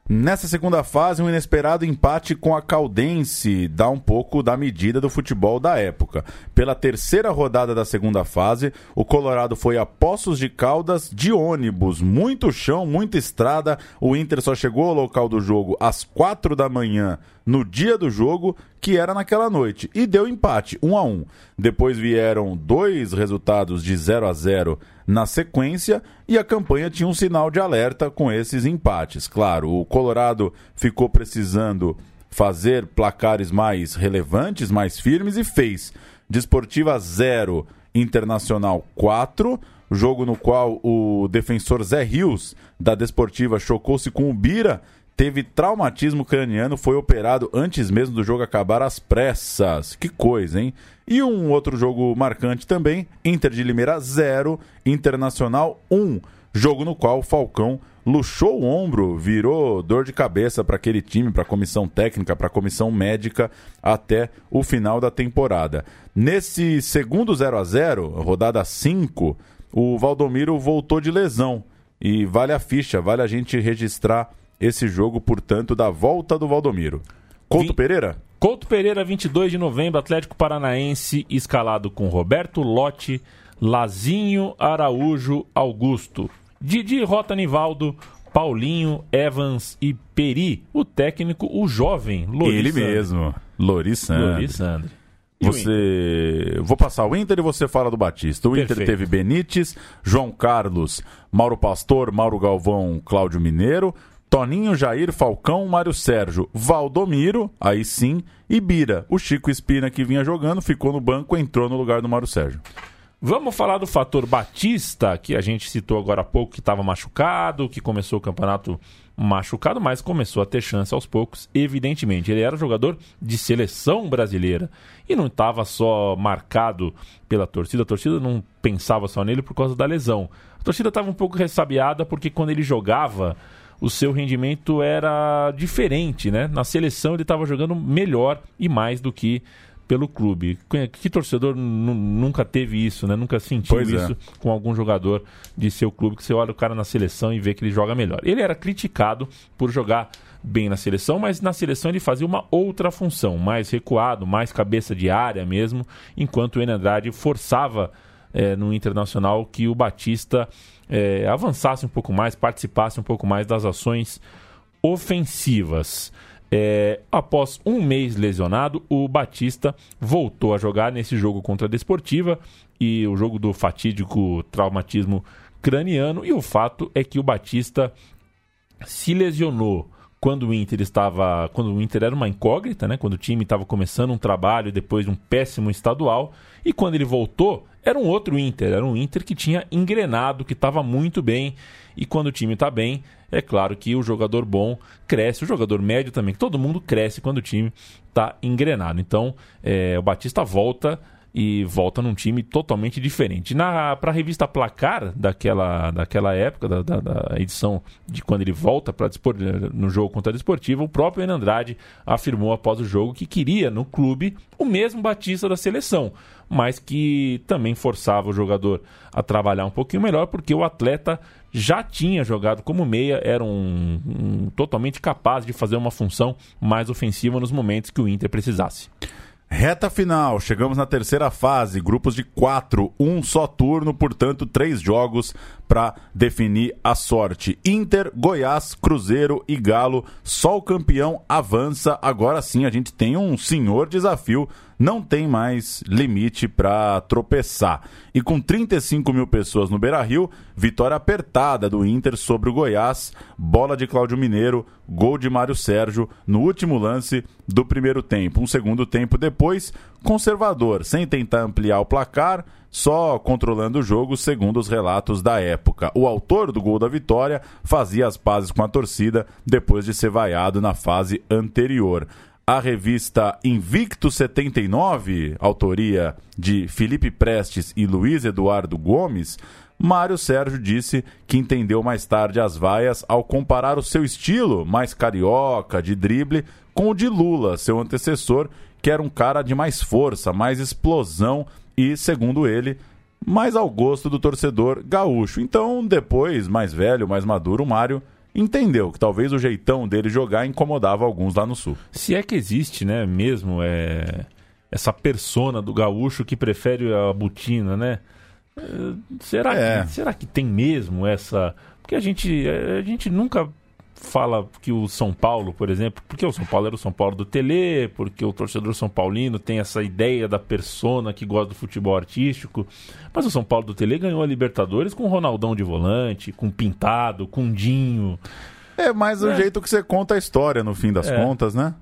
Nessa segunda fase, um inesperado empate com a Caldense dá um pouco da medida do futebol da época. Pela terceira rodada da segunda fase, o Colorado foi a Poços de Caldas de ônibus, muito chão, muita estrada. O Inter só chegou ao local do jogo às quatro da manhã no dia do jogo, que era naquela noite, e deu empate, 1 a 1. Depois vieram dois resultados de 0 a 0 na sequência e a campanha tinha um sinal de alerta com esses empates. Claro, o Colorado ficou precisando fazer placares mais relevantes, mais firmes e fez. Desportiva 0, Internacional 4, jogo no qual o defensor Zé Rios da Desportiva chocou-se com o Bira, teve traumatismo craniano, foi operado antes mesmo do jogo acabar às pressas. Que coisa, hein? E um outro jogo marcante também, Inter de Limeira 0, Internacional 1. Jogo no qual o Falcão luxou o ombro, virou dor de cabeça para aquele time, para a comissão técnica, para a comissão médica até o final da temporada. Nesse segundo 0 a 0, rodada 5, o Valdomiro voltou de lesão e vale a ficha, vale a gente registrar esse jogo, portanto, da volta do Valdomiro. Couto Pereira? Couto Pereira, 22 de novembro, Atlético Paranaense, escalado com Roberto Lotti, Lazinho, Araújo, Augusto, Didi, Rota, Nivaldo, Paulinho, Evans e Peri. O técnico, o jovem Loris Ele Sandri. mesmo, Loris Sandri. Loris Sandri. Inter? Você. Vou passar o Inter e você fala do Batista. O Inter Perfeito. teve Benítez, João Carlos, Mauro Pastor, Mauro Galvão, Cláudio Mineiro, Toninho, Jair, Falcão, Mário Sérgio, Valdomiro, aí sim, e Bira. O Chico Espina que vinha jogando, ficou no banco, entrou no lugar do Mário Sérgio. Vamos falar do fator Batista, que a gente citou agora há pouco, que estava machucado, que começou o campeonato machucado, mas começou a ter chance aos poucos, evidentemente. Ele era jogador de seleção brasileira e não estava só marcado pela torcida, a torcida não pensava só nele por causa da lesão. A torcida estava um pouco ressabiada porque quando ele jogava, o seu rendimento era diferente, né? Na seleção ele estava jogando melhor e mais do que pelo clube. Que, torcedor nu- nunca teve isso, né? Nunca sentiu Pois é. isso com algum jogador de seu clube, que você olha o cara na seleção e vê que ele joga melhor. Ele era criticado por jogar bem na seleção, mas na seleção ele fazia uma outra função, mais recuado, mais cabeça de área mesmo, enquanto o Enio Andrade forçava eh, no Internacional que o Batista eh, avançasse um pouco mais, participasse um pouco mais das ações ofensivas. É, após um mês lesionado, o Batista voltou a jogar nesse jogo contra a Desportiva e o jogo do fatídico traumatismo craniano. E o fato é que o Batista se lesionou quando o Inter estava, quando o Inter era uma incógnita, né? Quando o time estava começando um trabalho depois de um péssimo estadual e quando ele voltou era um outro Inter, era um Inter que tinha engrenado, que estava muito bem e quando o time está bem, é claro que o jogador bom cresce, o jogador médio também, todo mundo cresce quando o time está engrenado. Então, é, o Batista volta e volta num time totalmente diferente. Para a revista Placar daquela, daquela época, da, da- da edição de quando ele volta para no jogo contra a Desportiva, o próprio Enan Andrade afirmou após o jogo que queria no clube o mesmo Batista da seleção, mas que também forçava o jogador a trabalhar um pouquinho melhor, porque o atleta já tinha jogado como meia, era um, um totalmente capaz de fazer uma função mais ofensiva nos momentos que o Inter precisasse. Reta final, chegamos na terceira fase, grupos de quatro, um só turno, portanto, três jogos para definir a sorte. Inter, Goiás, Cruzeiro e Galo, só o campeão avança. Agora sim, a gente tem um senhor desafio, não tem mais limite para tropeçar. E com 35 mil pessoas no Beira Rio, vitória apertada do Inter sobre o Goiás, bola de Cláudio Mineiro, gol de Mário Sérgio no último lance do primeiro tempo. Um segundo tempo depois, conservador, sem tentar ampliar o placar, só controlando o jogo, segundo os relatos da época. O autor do gol da vitória fazia as pazes com a torcida depois de ser vaiado na fase anterior. A revista Invicto 79, autoria de Felipe Prestes e Luiz Eduardo Gomes, Mário Sérgio disse que entendeu mais tarde as vaias ao comparar o seu estilo mais carioca, de drible, com o de Lula, seu antecessor, que era um cara de mais força, mais explosão e, segundo ele, mais ao gosto do torcedor gaúcho. Então, depois, mais velho, mais maduro, o Mário entendeu que talvez o jeitão dele jogar incomodava alguns lá no sul. Se é que existe, né, mesmo é, essa persona do gaúcho que prefere a butina, né? Eh, Será, É. que, será que tem mesmo essa. Porque a gente, eh, a gente nunca fala que o São Paulo, por exemplo, porque o São Paulo era o São Paulo do Tele, porque o torcedor São Paulino tem essa ideia da persona que gosta do futebol artístico. Mas o São Paulo do Tele ganhou a Libertadores com o Ronaldão de volante, com Pintado, com Dinho. É mais o É. jeito que você conta a história, no fim das É. contas, né?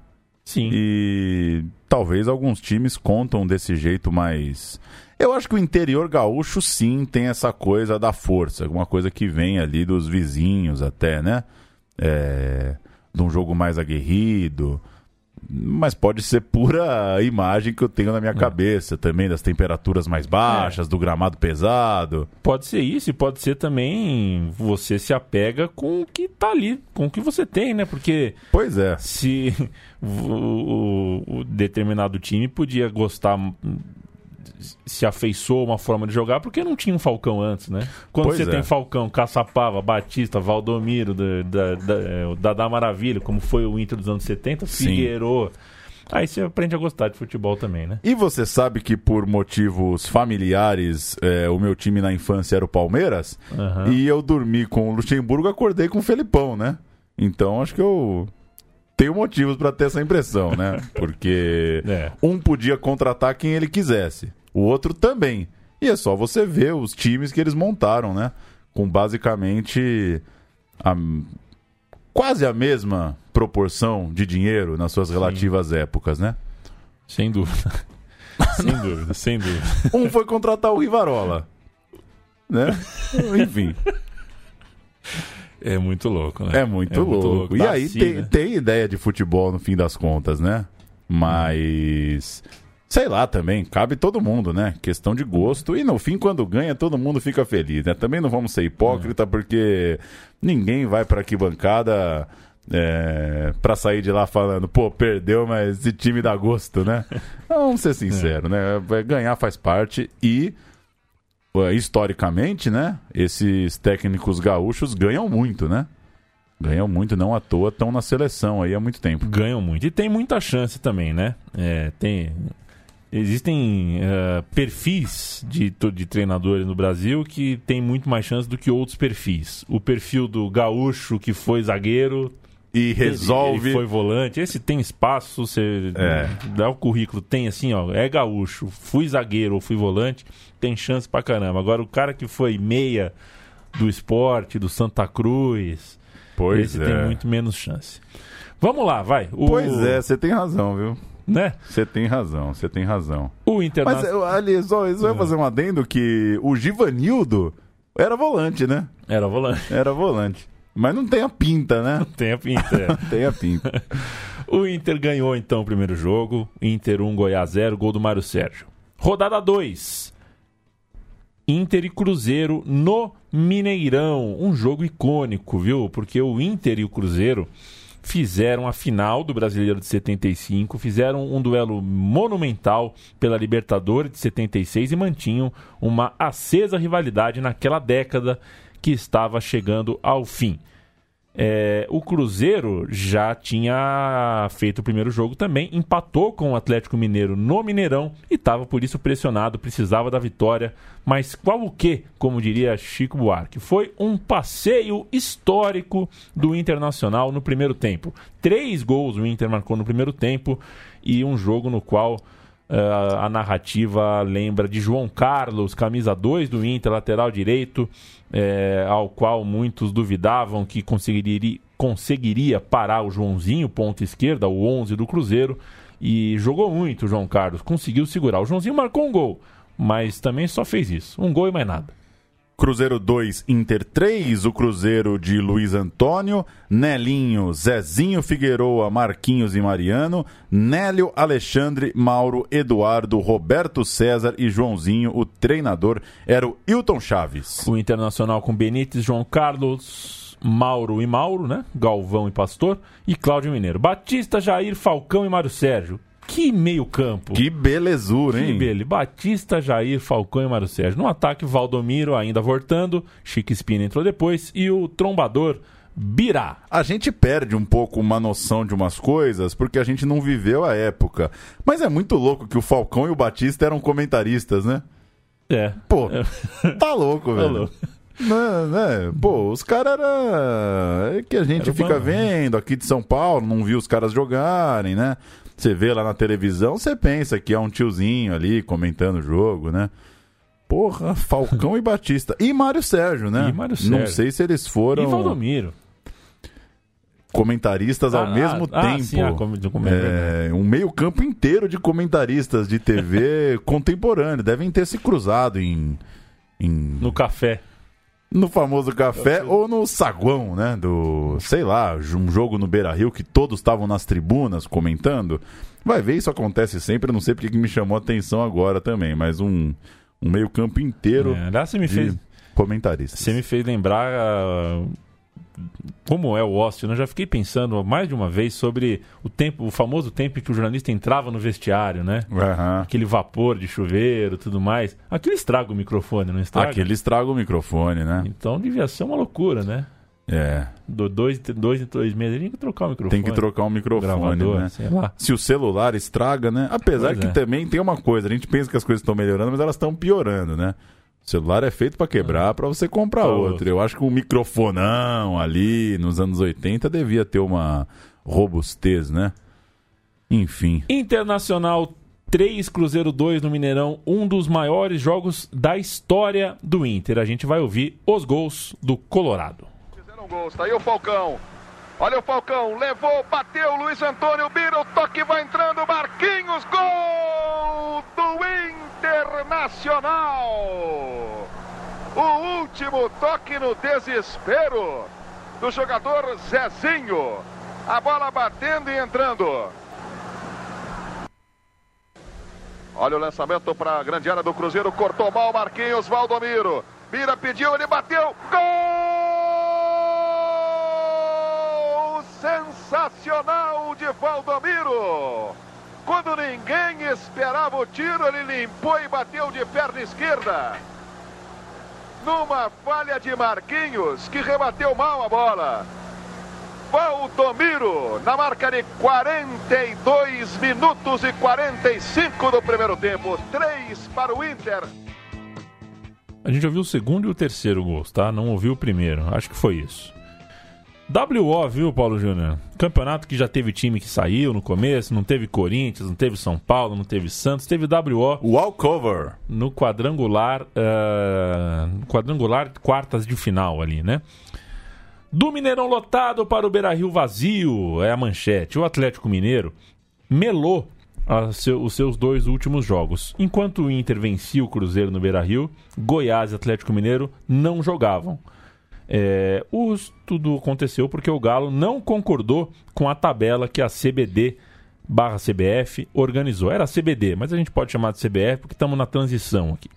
Sim. E talvez alguns times contam desse jeito mais. Eu acho que o interior gaúcho sim tem essa coisa da força, alguma coisa que vem ali dos vizinhos até, né? É, de um jogo mais aguerrido. Mas pode ser pura imagem que eu tenho na minha cabeça também, das temperaturas mais baixas, do gramado pesado. Pode ser isso e pode ser também você se apega com o que tá ali, com o que você tem, né? Porque Pois é. se o, o- o determinado time podia gostar, se afeiçoou uma forma de jogar, porque não tinha um Falcão antes, né? Quando Pois você é. tem Falcão, Caçapava, Batista, Valdomiro, da, da, da, é, Maravilha, como foi o Inter dos anos 70, Sim. Aí você aprende a gostar de futebol também, né? E você sabe que por motivos familiares, é, o meu time na infância era o Palmeiras? Aham. E eu dormi com o Luxemburgo, acordei com o Felipão, né? Então acho que eu tenho motivos pra ter essa impressão, né? Porque É. um podia contratar quem ele quisesse, o outro também. E é só você ver os times que eles montaram, né? Com basicamente a- quase a mesma proporção de dinheiro nas suas relativas épocas, né? Sem dúvida. sem dúvida, sem dúvida. Um foi contratar o Rivarola. Né? Enfim, É muito louco, né? é muito, louco. E aí Daci, tem, né? tem ideia de futebol no fim das contas, né? Mas. Sei lá também, cabe todo mundo, né? Questão de gosto. E no fim, quando ganha, todo mundo fica feliz, né? Também não vamos ser hipócrita, porque ninguém vai pra arquibancada É, para sair de lá falando, pô, perdeu, mas esse time dá gosto, né? Vamos ser sinceros, né? Ganhar faz parte e historicamente, né? Esses técnicos gaúchos ganham muito, né? Ganham muito, não à toa, estão na seleção aí há muito tempo. Ganham muito. E tem muita chance também, né? É, tem, existem uh, perfis de, de treinadores no Brasil que tem muito mais chance do que outros perfis. O perfil do gaúcho que foi zagueiro e resolve. Ele foi volante. Esse tem espaço, você É. dá o currículo, tem assim, ó, é gaúcho, fui zagueiro ou fui volante, tem chance pra caramba. Agora o cara que foi meia do esporte, do Santa Cruz, Pois esse é. tem muito menos chance. Vamos lá, vai. O, Pois é, você tem razão, viu? Né? Você tem razão, você tem razão. O Mas, Internacional eu- ali, só, só É. fazer um adendo que o Givanildo era volante, né? era volante. Era volante. Mas não tem a pinta, né? Tem a pinta. é. Tem a pinta. O Inter ganhou então o primeiro jogo. Inter 1, Goiás 0, gol do Mário Sérgio. Rodada 2. Inter e Cruzeiro no Mineirão. Um jogo icônico, viu? Porque o Inter e o Cruzeiro fizeram a final do Brasileiro de 75, fizeram um duelo monumental pela Libertadores de 76 e mantinham uma acesa rivalidade naquela década que estava chegando ao fim. É, o Cruzeiro já tinha feito o primeiro jogo também, empatou com o Atlético Mineiro no Mineirão e estava por isso pressionado, precisava da vitória. Mas qual o que, como diria Chico Buarque? Foi um passeio histórico do Internacional no primeiro tempo. Três gols o Inter marcou no primeiro tempo e um jogo no qual Uh, a narrativa lembra de João Carlos, camisa 2 do Inter, lateral direito, eh, ao qual muitos duvidavam que conseguiria, conseguiria parar o Joãozinho, ponta esquerda, o 11 do Cruzeiro, e jogou muito o João Carlos, conseguiu segurar. O Joãozinho marcou um gol, mas também só fez isso, um gol e mais nada. Cruzeiro 2, Inter 3, o Cruzeiro de Luiz Antônio, Nelinho, Zezinho Figueroa, Marquinhos e Mariano, Nélio, Alexandre, Mauro, Eduardo, Roberto César e Joãozinho. O treinador era o Hilton Chaves. O Internacional com Benítez, João Carlos, Mauro e Mauro, né? Galvão e Pastor, e Cláudio Mineiro. Batista, Jair, Falcão e Mário Sérgio. Que meio campo. Que belezura, Que hein? bele. Batista, Jair, Falcão e Mário Sérgio. No ataque, Valdomiro ainda voltando. Chique Espina entrou depois. E o trombador, Birá. A gente perde um pouco uma noção de umas coisas porque a gente não viveu a época. Mas é muito louco que o Falcão e o Batista eram comentaristas, né? É. Pô, tá louco, velho. Falou. Né, né? Pô, os caras era é que a gente Era fica né? vendo aqui de São Paulo, não viu os caras jogarem, né? Você vê lá na televisão, você pensa que é um tiozinho ali comentando o jogo, né? Porra, Falcão e Batista. E Mário Sérgio, né? E Mário Não Sérgio. sei se eles E foram Valdomiro. comentaristas ao Ah, mesmo ah, tempo. sim, é verdade. É, um meio campo inteiro de comentaristas de TV contemporâneo. Devem ter se cruzado em, em No café. No famoso café ou no saguão, né? Do, sei lá, um jogo no Beira Rio que todos estavam nas tribunas comentando. Vai ver, isso acontece sempre. Eu não sei porque que me chamou a atenção agora também, mas um, um meio-campo inteiro É, aliás, você me fez comentaristas. Você me fez lembrar ah, como é o Austin. Eu já fiquei pensando mais de uma vez sobre o tempo, o famoso tempo em que o jornalista entrava no vestiário, né? Aham. Aquele vapor de chuveiro, tudo mais. Aquilo estraga o microfone, não estraga? Aquele estraga o microfone, né? Então devia ser uma loucura, né? É. Do dois, dois em dois meses, tem que trocar o microfone. Tem que trocar o microfone, gravador, né? sei lá. Se o celular estraga, né? Apesar Pois que é. também tem uma coisa, a gente pensa que as coisas estão melhorando, mas elas estão piorando, né? O celular é feito pra quebrar, pra você comprar Pra outro. outro. Eu acho que um microfonão ali nos anos 80 devia ter uma robustez, né? Enfim. Internacional 3, Cruzeiro 2 no Mineirão, um dos maiores jogos da história do Inter. A gente vai ouvir os gols do Colorado. Fizeram gols, tá aí o Falcão. Olha o Falcão, levou, bateu, Luiz Antônio Bira, o toque vai entrando, Marquinhos, gol do Internacional. O último toque no desespero do jogador Zezinho. A bola batendo e entrando. Olha o lançamento para a grande área do Cruzeiro, cortou mal Marquinhos, Valdomiro. Bira pediu, ele bateu. Gol! Sensacional de Valdomiro. Quando ninguém esperava o tiro, ele limpou e bateu de perna esquerda. Numa falha de Marquinhos, que rebateu mal a bola. Valdomiro, na marca de 42 minutos e 45 do primeiro tempo. 3 para o Inter. A gente ouviu o segundo e o terceiro gols, tá? Não ouviu o primeiro. Acho que foi isso. WO, viu, Paulo Júnior? Campeonato que já teve time que saiu no começo, não teve Corinthians, não teve São Paulo, não teve Santos, teve WO Walkover. no quadrangular, ah, quadrangular quartas de final ali, né? Do Mineirão lotado para o Beira-Rio vazio, é a manchete. O Atlético Mineiro melou seu- os seus dois últimos jogos. Enquanto o Inter vencia o Cruzeiro no Beira-Rio, Goiás e Atlético Mineiro não jogavam. É, tudo aconteceu porque o Galo não concordou com a tabela que a CBD barra CBF organizou. Era a CBD, mas a gente pode chamar de CBF porque estamos na transição aqui.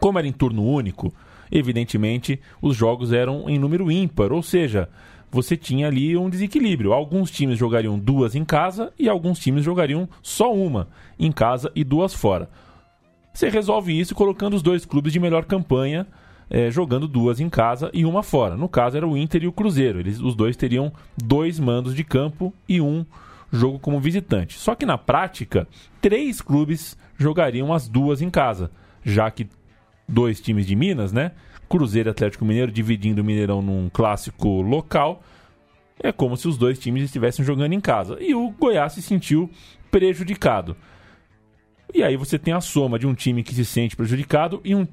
Como era em turno único, evidentemente os jogos eram em número ímpar, ou seja, você tinha ali um desequilíbrio. Alguns times jogariam duas em casa e alguns times jogariam só uma em casa e duas fora. Você resolve isso colocando os dois clubes de melhor campanha, eh, jogando duas em casa e uma fora. No caso era o Inter e o Cruzeiro. Eles, os dois teriam dois mandos de campo e um jogo como visitante. Só que na prática, três clubes jogariam as duas em casa, já que dois times de Minas, né? Cruzeiro e Atlético Mineiro dividindo o Mineirão num clássico local. É como se os dois times estivessem jogando em casa. E o Goiás se sentiu prejudicado. E aí você tem a soma de um time que se sente prejudicado e um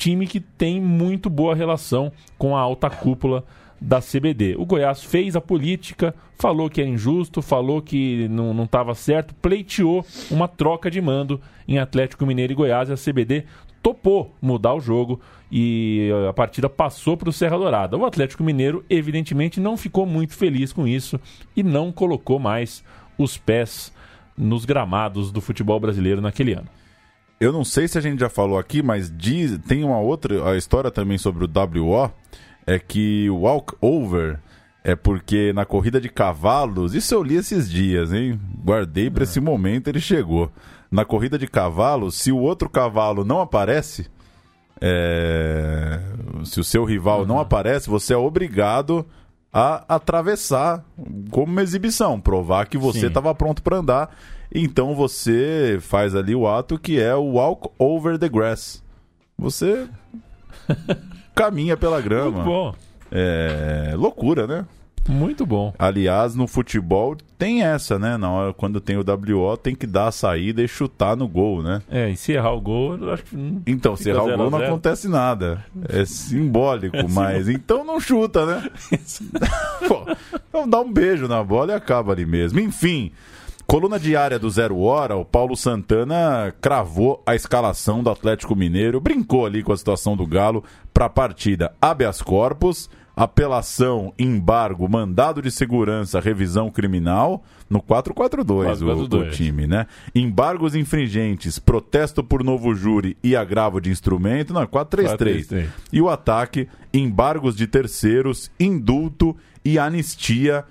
time que tem muito boa relação com a alta cúpula da CBD. O Goiás fez a política, falou que é injusto, falou que não estava certo, pleiteou uma troca de mando em Atlético Mineiro e Goiás e a CBD topou mudar o jogo e a partida passou para o Serra Dourada. O Atlético Mineiro, evidentemente, não ficou muito feliz com isso e não colocou mais os pés nos gramados do futebol brasileiro naquele ano. Eu não sei se a gente já falou aqui, mas diz, tem uma outra a história também sobre o WO, é que o walkover é porque na corrida de cavalos, isso eu li esses dias, hein? Guardei para esse momento, ele chegou. Na corrida de cavalos, se o outro cavalo não aparece, é, se o seu rival não aparece, você é obrigado a atravessar como uma exibição, provar que você estava pronto para andar. Então você faz ali o ato que é o walk over the grass. Você caminha pela grama. Muito bom, É loucura, né? muito bom. Aliás, no futebol tem essa, né? Na hora quando tem o WO, tem que dar a saída e chutar no gol, né? É, e se errar o gol, eu acho que. hum, Então, se errar o gol não zero. acontece nada. É simbólico, mas então não chuta, né? Pô, então dá um beijo na bola e acaba ali mesmo. Enfim, coluna diária do Zero Hora, o Paulo Santana cravou a escalação do Atlético Mineiro, brincou ali com a situação do Galo para a partida habeas corpus, apelação, embargo, mandado de segurança, revisão criminal no 442 o, o 4-4-2. time, né? Embargos infringentes, protesto por novo júri e agravo de instrumento, não, 433. 4-3-3. E o ataque, embargos de terceiros, indulto e anistia.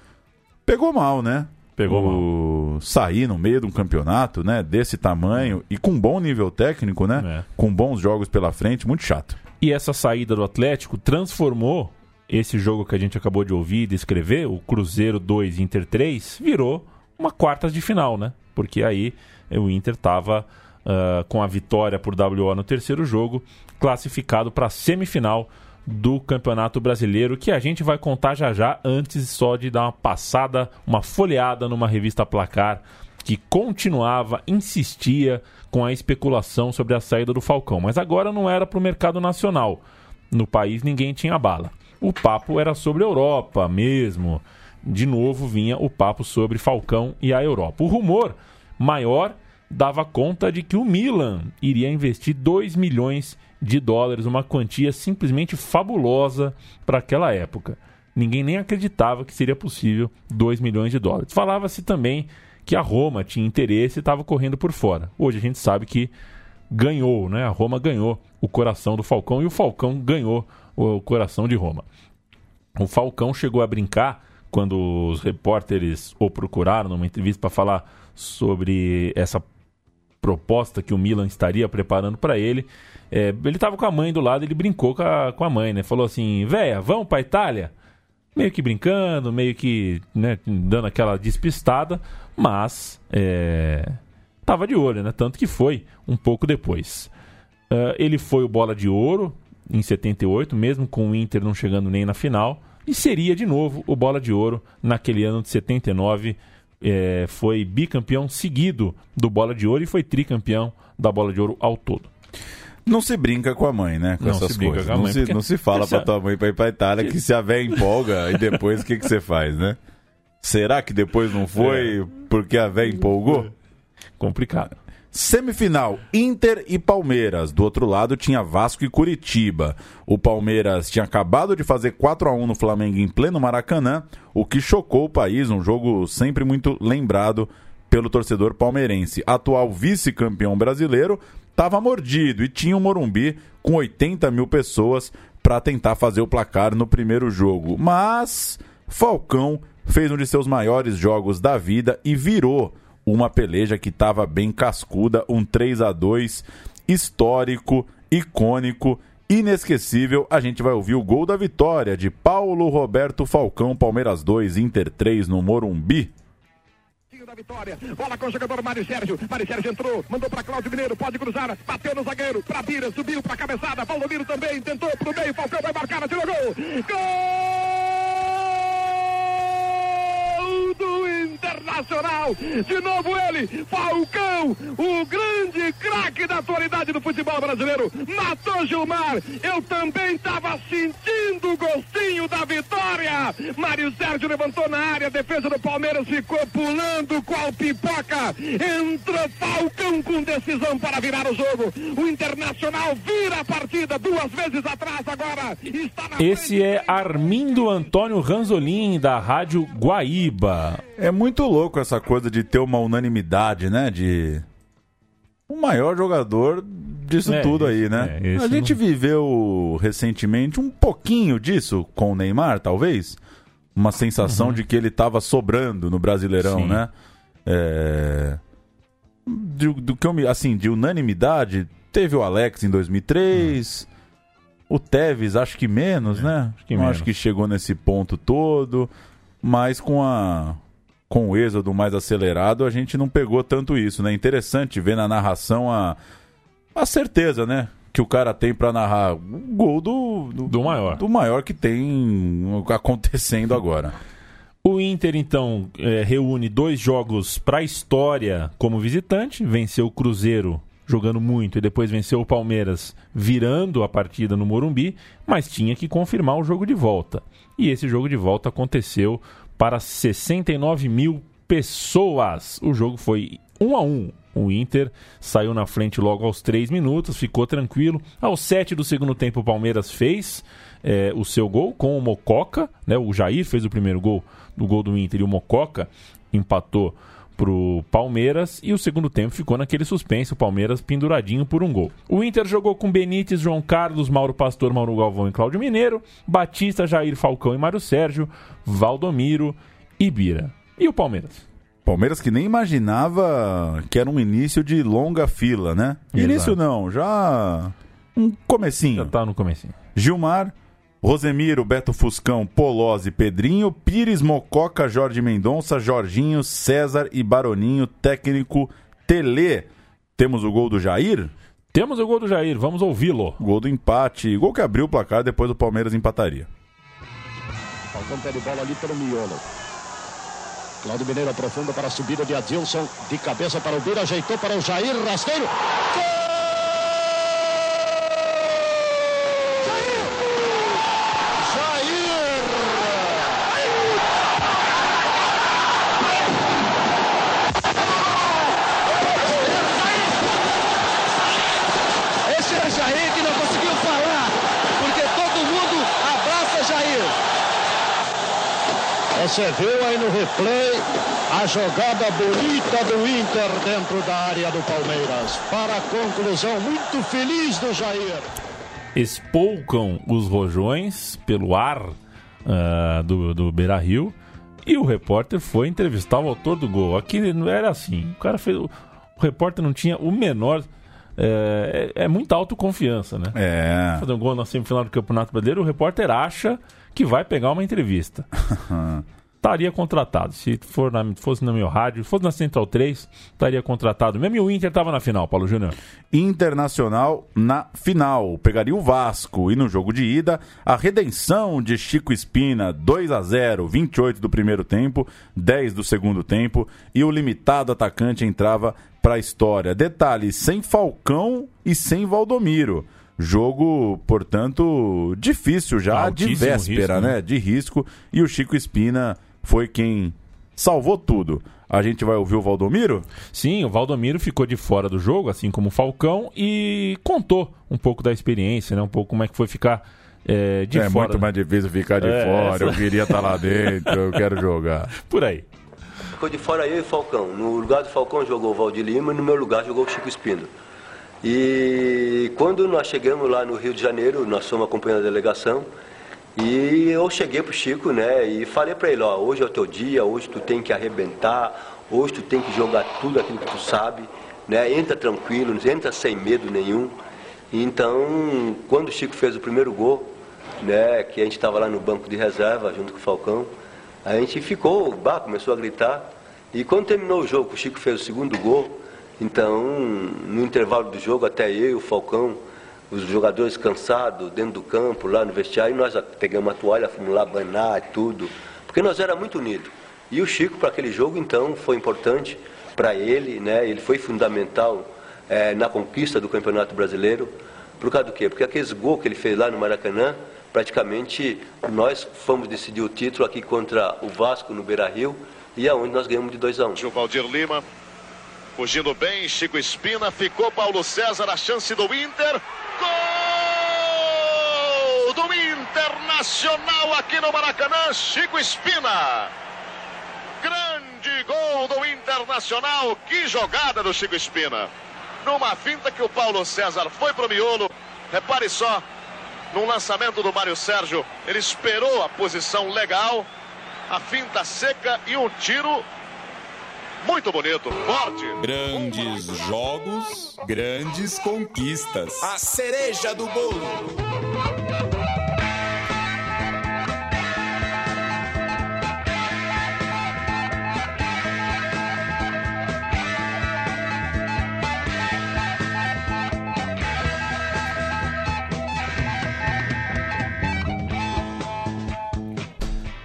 Pegou mal, né? Pegou o... Sair no meio de um campeonato, né? Desse tamanho e com bom nível técnico, né? É. Com bons jogos pela frente, muito chato. E essa saída do Atlético transformou esse jogo que a gente acabou de ouvir e descrever, o Cruzeiro 2 Inter 3, virou uma quartas de final, né? Porque aí o Inter estava com a vitória por WO no terceiro jogo, classificado para a semifinal do Campeonato Brasileiro, que a gente vai contar já já, antes só de dar uma passada, uma folheada numa revista Placar que continuava, insistia com a especulação sobre a saída do Falcão. Mas agora não era para o mercado nacional. No país ninguém tinha bala. O papo era sobre a Europa mesmo. De novo vinha o papo sobre Falcão e a Europa. O rumor maior dava conta de que o Milan iria investir 2 milhões de dólares, uma quantia simplesmente fabulosa para aquela época. Ninguém nem acreditava que seria possível 2 milhões de dólares. Falava-se também que a Roma tinha interesse e estava correndo por fora. Hoje a gente sabe que ganhou, né? A Roma ganhou o coração do Falcão e o Falcão ganhou o coração de Roma. O Falcão chegou a brincar quando os repórteres o procuraram numa entrevista para falar sobre essa proposta que o Milan estaria preparando para ele. É, ele estava com a mãe do lado, ele brincou com a, com a mãe, né? Falou assim: véia, vamos para Itália? Meio que brincando, meio que né, dando aquela despistada, mas é, tava de olho, né? Tanto que foi um pouco depois. Uh, ele foi o bola de ouro em 78, mesmo com o Inter não chegando nem na final, e seria de novo o bola de ouro naquele ano de 79. É, foi bicampeão seguido do bola de ouro e foi tricampeão da bola de ouro ao todo. Não se brinca com a mãe, né? Com Não essas coisas. a não, mãe, se, porque- não se fala pra tua mãe pra ir pra Itália que se a véia empolga e depois o que, que você faz, né? Será que depois não foi porque a véia empolgou? Complicado. Semifinal, Inter e Palmeiras. Do outro lado tinha Vasco e Curitiba. O Palmeiras tinha acabado de fazer 4 a 1 no Flamengo em pleno Maracanã, o que chocou o país, um jogo sempre muito lembrado pelo torcedor palmeirense. Atual vice-campeão brasileiro estava mordido e tinha o Morumbi com 80 mil pessoas para tentar fazer o placar no primeiro jogo. Mas Falcão fez um de seus maiores jogos da vida e virou uma peleja que estava bem cascuda, um 3 a 2 histórico, icônico, inesquecível. A gente vai ouvir o gol da vitória de Paulo Roberto Falcão, Palmeiras 2, Inter 3 no Morumbi. da vitória. Bola com o jogador Mário Sérgio. Mário Sérgio entrou, mandou para Cláudio Mineiro, pode cruzar, bateu no zagueiro, Bira, subiu cabeçada. Também tentou pro meio, Falcão vai marcar, gol. Gol Internacional. De novo ele, Falcão, o grande craque da atualidade do futebol brasileiro. Matou Gilmar. Eu também estava sentindo o gostinho da vitória. Mário Sérgio levantou na área, a defesa do Palmeiras ficou pulando qual pipoca. Entrou Falcão com decisão para virar o jogo. O Internacional vira a partida duas vezes atrás agora. Está na Esse frente. é Armindo Antônio Ranzolin, da Rádio Guaíba. É muito louco essa coisa de ter uma unanimidade, né? De. O maior jogador disso É, tudo aí, né? é, a gente viveu recentemente um pouquinho disso com o Neymar, talvez. Uma sensação de que ele estava sobrando no Brasileirão, Uhum. Sim. né? É... Do, do que eu me. Assim, de unanimidade, teve o Alex em 2003. O Tevez, acho que menos, né? É, que Não menos. acho que chegou nesse ponto todo. Mas com a com o êxodo mais acelerado, a gente não pegou tanto isso, né? Interessante ver na narração a, a certeza, né? Que o cara tem pra narrar o gol do, Do maior. do maior que tem acontecendo agora. O Inter, então, eh, reúne dois jogos para a história como visitante. Venceu o Cruzeiro jogando muito e depois venceu o Palmeiras virando a partida no Morumbi, mas tinha que confirmar o jogo de volta. E esse jogo de volta aconteceu para 69 mil pessoas. O jogo foi 1 a 1 o Inter saiu na frente logo aos 3 minutos, ficou tranquilo. Aos 7 do segundo tempo, o Palmeiras fez eh, o seu gol com o Mococa. Né? O Jair fez o primeiro gol do gol do Inter e o Mococa empatou pro Palmeiras e o segundo tempo ficou naquele suspense, o Palmeiras penduradinho por um gol. O Inter jogou com Benítez, João Carlos, Mauro Pastor, Mauro Galvão e Cláudio Mineiro, Batista, Jair Falcão e Mário Sérgio, Valdomiro e Bira. E o Palmeiras? Palmeiras que nem imaginava que era um início de longa fila, né? Exato. Início não, já um comecinho. Já tá no comecinho. Gilmar, Rosemiro, Beto Fuscão, Polozzi, Pedrinho, Pires, Mococa, Jorge Mendonça, Jorginho, César e Baroninho, técnico Tele. Temos o gol do Jair, Temos o gol do Jair, vamos ouvi-lo. gol do empate, gol que abriu o placar, depois o Palmeiras empataria. Falcão pede bola ali pelo miolo. Cláudio Mineiro aprofunda para a subida de Adilson. De cabeça para o Bira, ajeitou para o Jair. Rasteiro. Gol! Você viu aí no replay a jogada bonita do Inter dentro da área do Palmeiras. Para a conclusão muito feliz do Jair. Espolcam os rojões pelo ar ah, do, do Beira Rio. E o repórter foi entrevistar o autor do gol. Aqui não era assim. O cara fez. O repórter não tinha o menor. É, é, é muita autoconfiança, né? É. Fazer um gol na semifinal do Campeonato Brasileiro, o repórter acha que vai pegar uma entrevista. estaria contratado. Se for na, fosse no meu rádio, fosse na Central 3, estaria contratado. Mesmo e o Inter estava na final, Paulo Júnior. Internacional na final. Pegaria o Vasco. E no jogo de ida, a redenção de Chico Espina, 2 a 0 28 do primeiro tempo, 10 do segundo tempo. E o limitado atacante entrava para a história. Detalhe: sem Falcão e sem Valdomiro. Jogo, portanto, difícil já Altíssimo de véspera, risco, né? né? De risco. E o Chico Espina foi quem salvou tudo. A gente vai ouvir o Valdomiro? Sim, o Valdomiro ficou de fora do jogo, assim como o Falcão, e contou um pouco da experiência, né? Um pouco como é que foi ficar é, de é fora. muito mais difícil ficar de É, fora. essa- Eu queria estar lá dentro, eu quero jogar. Por aí. Ficou de fora eu e Falcão. No lugar do Falcão jogou o Valdir Lima e no meu lugar jogou o Chico Espino. E quando nós chegamos lá no Rio de Janeiro, nós fomos acompanhando a delegação, e eu cheguei pro Chico, né, e falei para ele, ó, hoje é o teu dia, hoje tu tem que arrebentar, hoje tu tem que jogar tudo aquilo que tu sabe, né, entra tranquilo, entra sem medo nenhum. Então, quando o Chico fez o primeiro gol, né, que a gente estava lá no banco de reserva junto com o Falcão, a gente ficou, bah, começou a gritar. E quando terminou o jogo, o Chico fez o segundo gol, então, no intervalo do jogo, até eu e o Falcão, os jogadores cansados dentro do campo, lá no vestiário, nós pegamos a toalha, fomos lá banar e tudo, porque nós era muito unidos. E o Chico, para aquele jogo, então, foi importante para ele, né? ele foi fundamental eh, na conquista do Campeonato Brasileiro. Por causa do quê? Porque aqueles gols que ele fez lá no Maracanã, praticamente nós fomos decidir o título aqui contra o Vasco no Beira Rio, e aonde nós ganhamos de 2 a 1 O Valdir Lima. Fugindo bem, Chico Espina. Ficou Paulo César, a chance do Inter. Gol do Internacional aqui no Maracanã, Chico Espina. Grande gol do Internacional. Que jogada do Chico Espina. Numa finta que o Paulo César foi pro miolo. Repare só, num lançamento do Mário Sérgio, ele esperou a posição legal, a finta seca e um tiro muito bonito, forte. Grandes jogos, grandes conquistas. A cereja do bolo.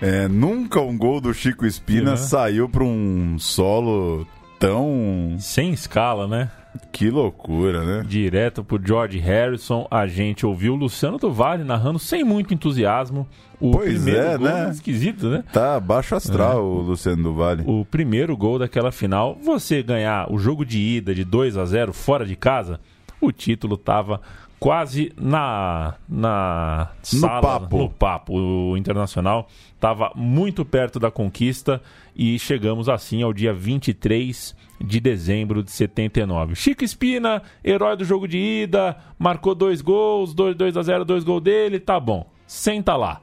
É, nunca um gol do Chico Espina Uhum. saiu para um solo tão. Sem escala, né? Que loucura, né? Direto pro George Harrison, a gente ouviu o Luciano do Vale narrando sem muito entusiasmo o Pois primeiro é, gol. né? Esquisito, né? Tá baixo astral É. o Luciano do Vale. O primeiro gol daquela final, você ganhar o jogo de ida de 2 a 0 fora de casa, o título tava quase na na No sala, papo. no papo. O Internacional estava muito perto da conquista e chegamos assim ao dia 23 de dezembro de 79. Chico Espina, herói do jogo de ida, marcou dois gols, 2 2 a 0, dois gols dele, tá bom. Senta lá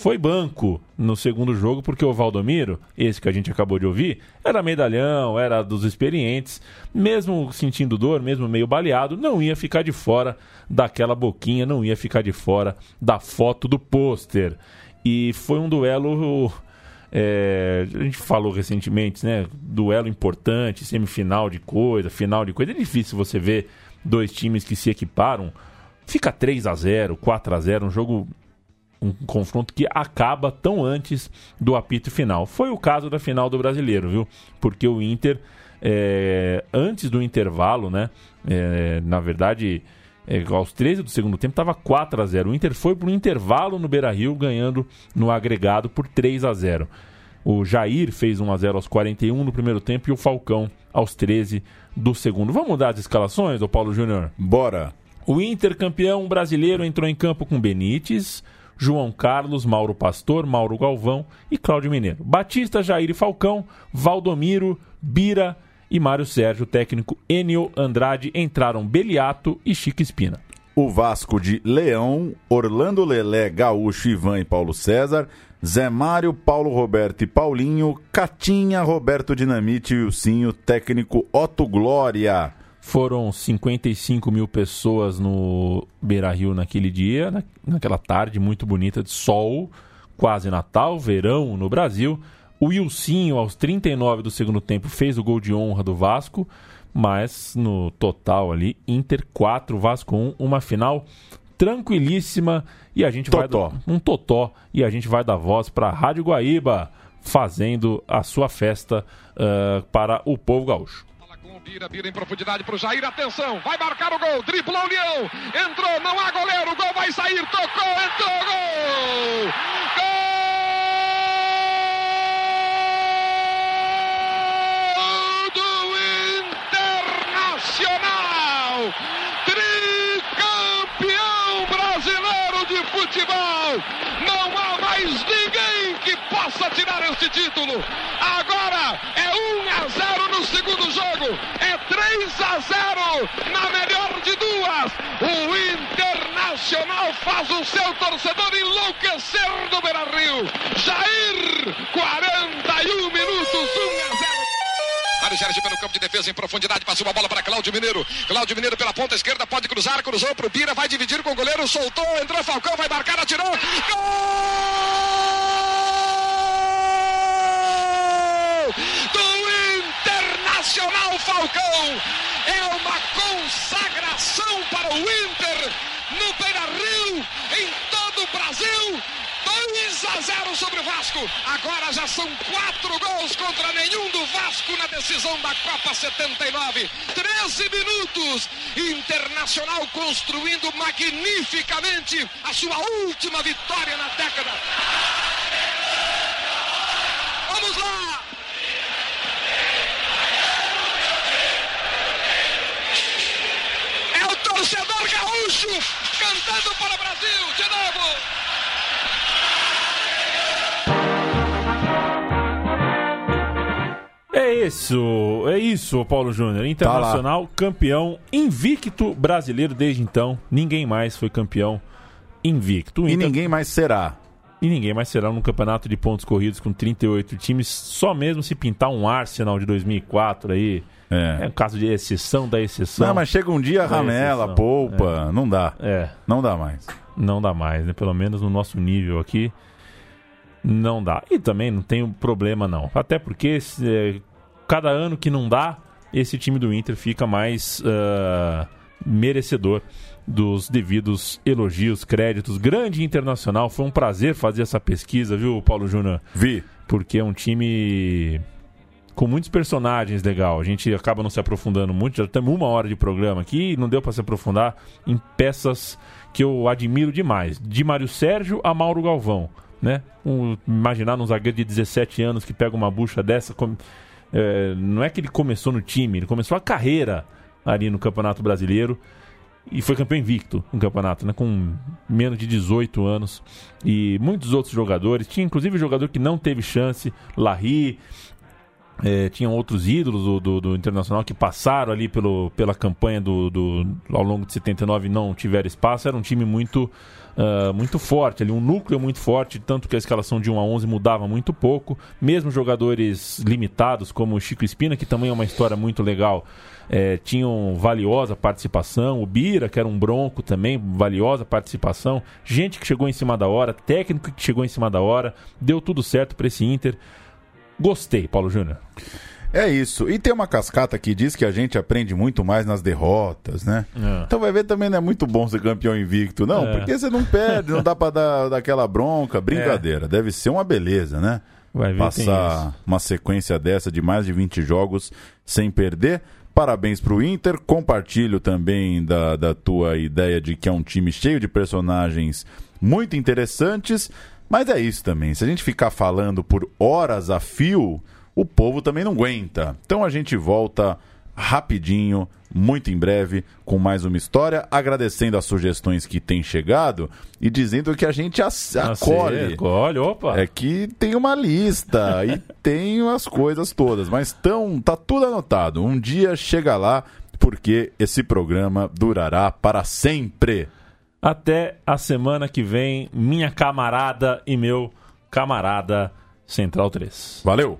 foi banco no segundo jogo, porque o Valdomiro, esse que a gente acabou de ouvir, era medalhão, era dos experientes, mesmo sentindo dor, mesmo meio baleado, não ia ficar de fora daquela boquinha, não ia ficar de fora da foto do pôster. E foi um duelo. é, a gente falou recentemente, né? Duelo importante, semifinal de coisa, final de coisa. É difícil você ver dois times que se equiparam. Fica 3 a 0 4 a 0 um jogo um confronto que acaba tão antes do apito final. Foi o caso da final do Brasileiro, viu? Porque o Inter, é, antes do intervalo, né? é, na verdade, é, aos 13 do segundo tempo, estava 4 a 0 O Inter foi para o intervalo no Beira Rio, ganhando no agregado por 3 a 0 O Jair fez 1 a 0 aos 41 no primeiro tempo e o Falcão aos 13 do segundo. Vamos mudar as escalações, ô Paulo Júnior? Bora. O Inter campeão brasileiro entrou em campo com Benítez, João Carlos, Mauro Pastor, Mauro Galvão e Cláudio Mineiro. Batista, Jair e Falcão, Valdomiro, Bira e Mário Sérgio, técnico Enio Andrade, entraram Beliato e Chico Espina. o Vasco de Leão, Orlando Lelé, Gaúcho, Ivan e Paulo César, Zé Mário, Paulo Roberto e Paulinho, Catinha, Roberto Dinamite e Ilcinho, técnico Otto Glória. Foram 55 mil pessoas no Beira Rio naquele dia, na- naquela tarde muito bonita de sol, quase Natal, verão no Brasil. O Ilcinho, aos 39 do segundo tempo, fez o gol de honra do Vasco, mas no total ali, Inter 4, Vasco 1, uma final tranquilíssima e a gente Totó. vai dar um totó e a gente vai dar voz para a Rádio Guaíba fazendo a sua festa ah, para o povo gaúcho. Bira, Bira em profundidade pro Jair, atenção, vai marcar o gol, driblou o Leão, entrou, não há goleiro, o gol vai sair, tocou, entrou, gol! Gol Internacional! Tricampeão brasileiro de futebol! Não há mais possa tirar este título! Agora é 1 a 0 no segundo jogo, é 3 a 0 na melhor de duas. O Internacional faz o seu torcedor enlouquecer no Beira Rio. Jair, 41 minutos, 1 a 0. Mário Sérgio pelo campo de defesa em profundidade, passou uma bola para Cláudio Mineiro. Cláudio Mineiro pela ponta esquerda, pode cruzar, cruzou para o Bira, vai dividir com o goleiro, soltou, entrou Falcão, vai marcar, atirou. Gol! Do Internacional Falcão! É uma consagração para o Inter no Beira Rio, em todo o Brasil. 2 a 0 sobre o Vasco. Agora já são quatro gols contra nenhum do Vasco na decisão da Copa 79. 13 minutos. Internacional construindo magnificamente a sua última vitória na década. Vamos lá! É o torcedor gaúcho cantando para o Brasil de novo. É isso, é isso, Paulo Júnior. Internacional, campeão invicto brasileiro desde então. Ninguém mais foi campeão invicto. O E Inter- ninguém mais será. E ninguém mais será num campeonato de pontos corridos com 38 times, só mesmo se pintar um Arsenal de 2004 aí. É, É. um caso de exceção da exceção. Não, mas chega um dia, ramela, exceção. poupa, não dá. É, Não dá mais. não dá mais, né? Pelo menos no nosso nível aqui, não dá. E também não tem problema, não. Até porque se, é, cada ano que não dá, esse time do Inter fica mais ah, merecedor dos devidos elogios, créditos. Grande internacional, foi um prazer fazer essa pesquisa, viu, Paulo Júnior? Vi. Porque é um time com muitos personagens legal. A gente acaba não se aprofundando muito, já temos uma hora de programa aqui e não deu para se aprofundar em peças que eu admiro demais. De Mário Sérgio a Mauro Galvão, né? Um, imaginar num zagueiro de 17 anos que pega uma bucha dessa, com- é, não é que ele começou no time, ele começou a carreira ali no Campeonato Brasileiro e foi campeão invicto no campeonato, né? Com menos de 18 anos. E muitos outros jogadores. Tinha inclusive jogador que não teve chance, Larry. É, tinham outros ídolos do, do, do Internacional que passaram ali pelo, pela campanha do, do- ao longo de 79 e não tiveram espaço. Era um time muito, ah, muito forte, ali, um núcleo muito forte, tanto que a escalação de 1 a 11 mudava muito pouco. Mesmo jogadores limitados, como o Chico Espina, que também é uma história muito legal, é, tinham valiosa participação. O Bira, que era um bronco também, valiosa participação. Gente que chegou em cima da hora, técnico que chegou em cima da hora. Deu tudo certo para esse Inter. Gostei, Paulo Júnior. É isso. E tem uma cascata que diz que a gente aprende muito mais nas derrotas, né? É. Então vai ver também não é muito bom ser campeão invicto, não, É. porque você não perde, não dá pra dar daquela bronca, brincadeira. Deve ser uma beleza, né? Vai ver, Passar uma sequência dessa de mais de 20 jogos sem perder. Parabéns pro Inter. Compartilho também da, da tua ideia de que é um time cheio de personagens muito interessantes. Mas é isso também. Se a gente ficar falando por horas a fio, o povo também não aguenta. Então a gente volta rapidinho, muito em breve, com mais uma história, agradecendo as sugestões que têm chegado e dizendo que a gente ac- acolhe. Acolhe, opa. É que tem uma lista e tem as coisas todas, mas tão, tá tudo anotado. Um dia chega lá, porque esse programa durará para sempre. Até a semana que vem, minha camarada e meu camarada Central 3. Valeu!